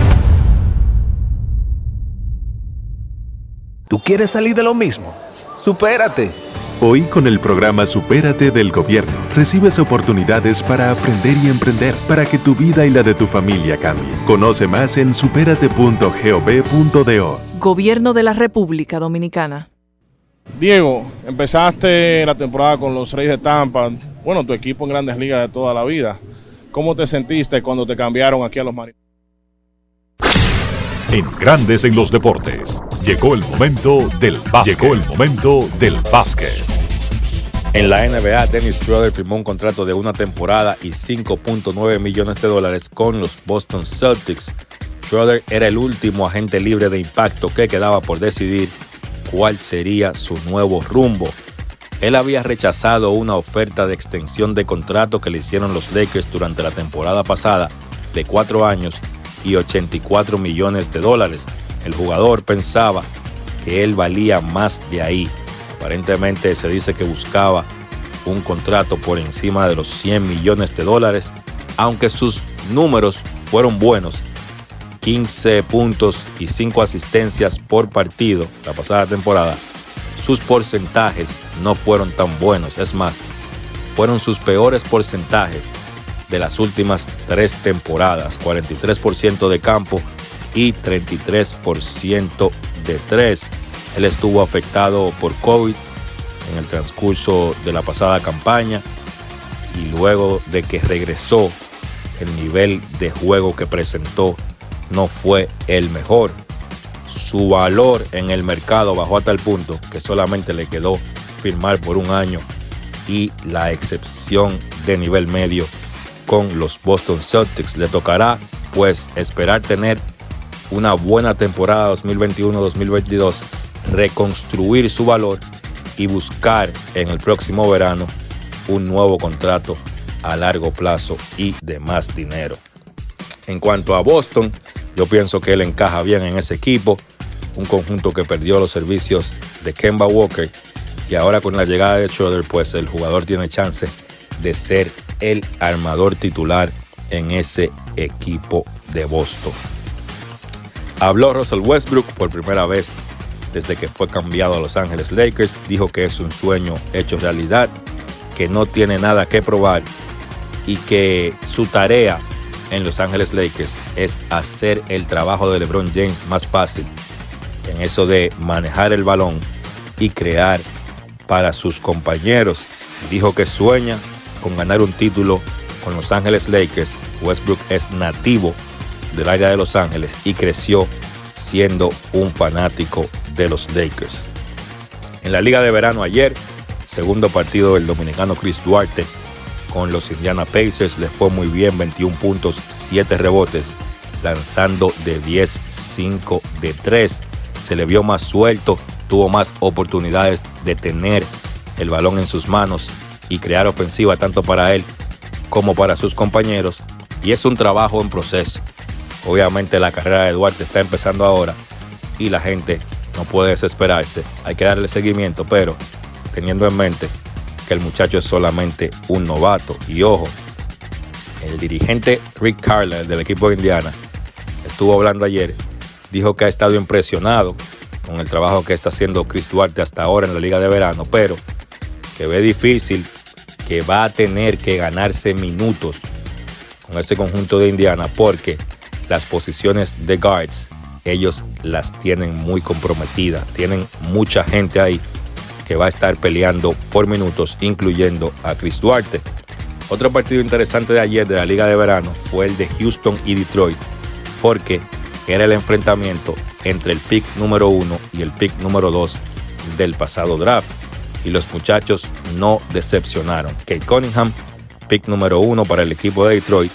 ¿Tú quieres salir de lo mismo? ¡Supérate! Hoy con el programa Supérate del Gobierno recibes oportunidades para aprender y emprender para que tu vida y la de tu familia cambie. Conoce más en superate.gov.do. Gobierno de la República Dominicana. Diego, empezaste la temporada con los Reyes de Tampa, bueno, tu equipo en grandes ligas de toda la vida. ¿Cómo te sentiste cuando te cambiaron aquí a los Marineros? En Grandes en los Deportes, llegó el momento del básquet. Llegó el momento del básquet. En la NBA, Dennis Schroeder firmó un contrato de una temporada y 5.9 millones de dólares con los Boston Celtics. Schroeder era el último agente libre de impacto que quedaba por decidir cuál sería su nuevo rumbo. Él había rechazado una oferta de extensión de contrato que le hicieron los Lakers durante la temporada pasada de cuatro años y 84 millones de dólares. El jugador pensaba que él valía más de ahí. Aparentemente se dice que buscaba un contrato por encima de los 100 millones de dólares, aunque sus números fueron buenos. 15 puntos y 5 asistencias por partido la pasada temporada. Sus porcentajes no fueron tan buenos, es más, fueron sus peores porcentajes de las últimas tres temporadas, 43% de campo y 33% de tres. Él estuvo afectado por COVID en el transcurso de la pasada campaña y luego de que regresó, el nivel de juego que presentó no fue el mejor. Su valor en el mercado bajó hasta el punto que solamente le quedó firmar por un año y la excepción de nivel medio con los Boston Celtics. Le tocará pues esperar tener una buena temporada 2021-2022, reconstruir su valor y buscar en el próximo verano un nuevo contrato a largo plazo y de más dinero. En cuanto a Boston, yo pienso que él encaja bien en ese equipo, un conjunto que perdió los servicios de Kemba Walker y ahora con la llegada de Schroeder, pues el jugador tiene chance de ser el armador titular en ese equipo de Boston. Habló Russell Westbrook por primera vez desde que fue cambiado a Los Ángeles Lakers. Dijo que es un sueño hecho realidad, que no tiene nada que probar y que su tarea en Los Ángeles Lakers es hacer el trabajo de LeBron James más fácil en eso de manejar el balón y crear para sus compañeros. Dijo que sueña con ganar un título con Los Ángeles Lakers. Westbrook es nativo del área de Los Ángeles y creció siendo un fanático de los Lakers. En la liga de verano ayer, segundo partido del dominicano Chris Duarte con los Indiana Pacers, le fue muy bien, 21 puntos, 7 rebotes, lanzando de 10, 5 de 3. Se le vio más suelto, tuvo más oportunidades de tener el balón en sus manos y crear ofensiva tanto para él como para sus compañeros. Y es un trabajo en proceso. Obviamente la carrera de Duarte está empezando ahora y la gente no puede desesperarse. Hay que darle seguimiento, pero teniendo en mente que el muchacho es solamente un novato. Y ojo, el dirigente Rick Carler del equipo de Indiana estuvo hablando ayer, dijo que ha estado impresionado con el trabajo que está haciendo Chris Duarte hasta ahora en la Liga de Verano, pero que ve difícil, que va a tener que ganarse minutos con ese conjunto de Indiana, porque las posiciones de guards, ellos las tienen muy comprometidas, tienen mucha gente ahí que va a estar peleando por minutos, incluyendo a Chris Duarte. Otro partido interesante de ayer de la Liga de Verano fue el de Houston y Detroit, porque era el enfrentamiento entre el pick número uno y el pick número dos del pasado draft. Y los muchachos no decepcionaron. Kate Cunningham, pick número uno para el equipo de Detroit,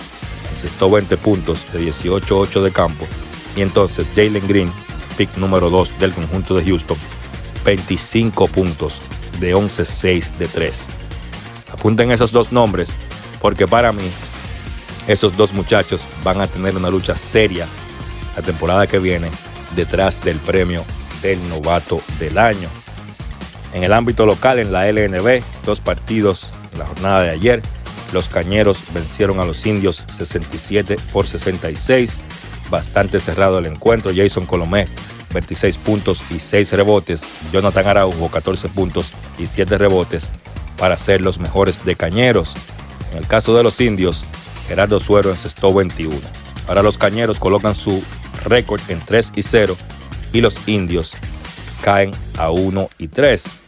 encestó 20 puntos de 18-8 de campo. Y entonces Jalen Green, pick número 2 del conjunto de Houston, 25 puntos de 11-6 de 3. Apunten esos dos nombres porque para mí esos dos muchachos van a tener una lucha seria la temporada que viene detrás del premio del novato del año. En el ámbito local, en la LNB, dos partidos en la jornada de ayer. Los Cañeros vencieron a los Indios 67 por 66. Bastante cerrado el encuentro. Jason Colomé 26 puntos y 6 rebotes. Jonathan Araujo 14 puntos y 7 rebotes para ser los mejores de Cañeros. En el caso de los indios, Gerardo Suero encestó 21. Ahora los Cañeros colocan su récord en 3 y 0 y los indios caen a 1 y 3.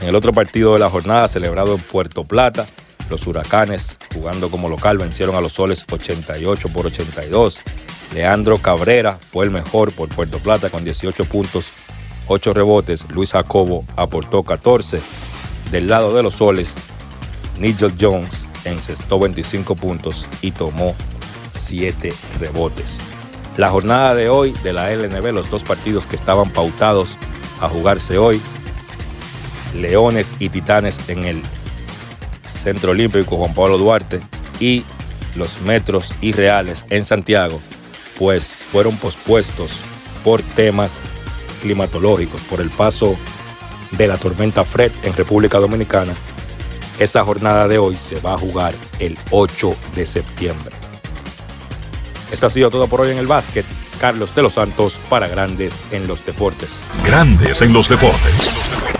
En el otro partido de la jornada celebrado en Puerto Plata, los huracanes jugando como local vencieron a los soles 88 por 82. Leandro Cabrera fue el mejor por Puerto Plata con 18 puntos, 8 rebotes. Luis Jacobo aportó 14. Del lado de los soles, Nigel Jones encestó 25 puntos y tomó 7 rebotes. La jornada de hoy de la LNB, los dos partidos que estaban pautados a jugarse hoy, Leones y Titanes en el Centro Olímpico Juan Pablo Duarte y los Metros y Reales en Santiago, pues fueron pospuestos por temas climatológicos, por el paso de la tormenta Fred en República Dominicana. Esa jornada de hoy se va a jugar el 8 de septiembre. Esto ha sido todo por hoy en el básquet. Carlos de los Santos para Grandes en los Deportes. Grandes en los Deportes.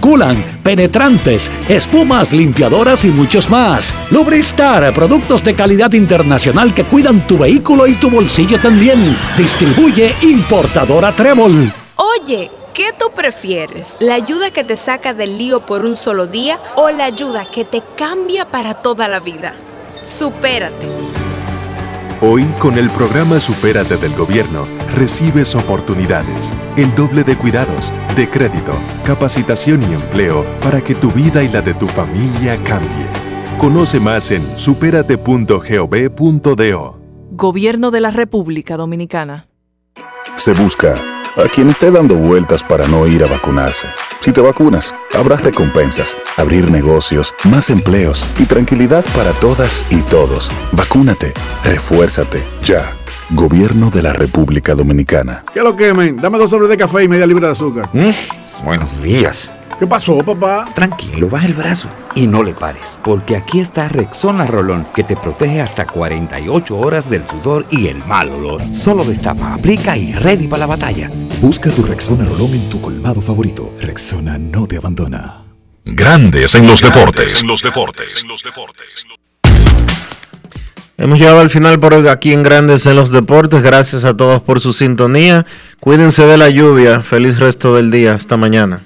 culan, penetrantes, espumas, limpiadoras y muchos más. Lubristar, productos de calidad internacional que cuidan tu vehículo y tu bolsillo también. Distribuye importadora Trébol. Oye, ¿qué tú prefieres? ¿La ayuda que te saca del lío por un solo día o la ayuda que te cambia para toda la vida? Supérate. Hoy, con el programa Supérate del Gobierno, recibes oportunidades, el doble de cuidados, de crédito, capacitación y empleo para que tu vida y la de tu familia cambie. Conoce más en superate.gov.do. Gobierno de la República Dominicana. Se busca a quien esté dando vueltas para no ir a vacunarse. Si te vacunas, habrá recompensas, abrir negocios, más empleos y tranquilidad para todas y todos. Vacúnate, refuérzate, ya. Gobierno de la República Dominicana. ¿Qué lo quemen? Dame dos sobres de café y media libra de azúcar. Buenos días. ¿Qué pasó, papá? Tranquilo, baja el brazo y no le pares, porque aquí está Rexona Rolón, que te protege hasta 48 horas del sudor y el mal olor. Solo destapa, aplica y ready para la batalla. Busca tu Rexona Rolón en tu colmado favorito. Rexona no te abandona. Grandes en los deportes. En los deportes. Hemos llegado al final por hoy aquí en Grandes en los Deportes. Gracias a todos por su sintonía. Cuídense de la lluvia. Feliz resto del día. Hasta mañana.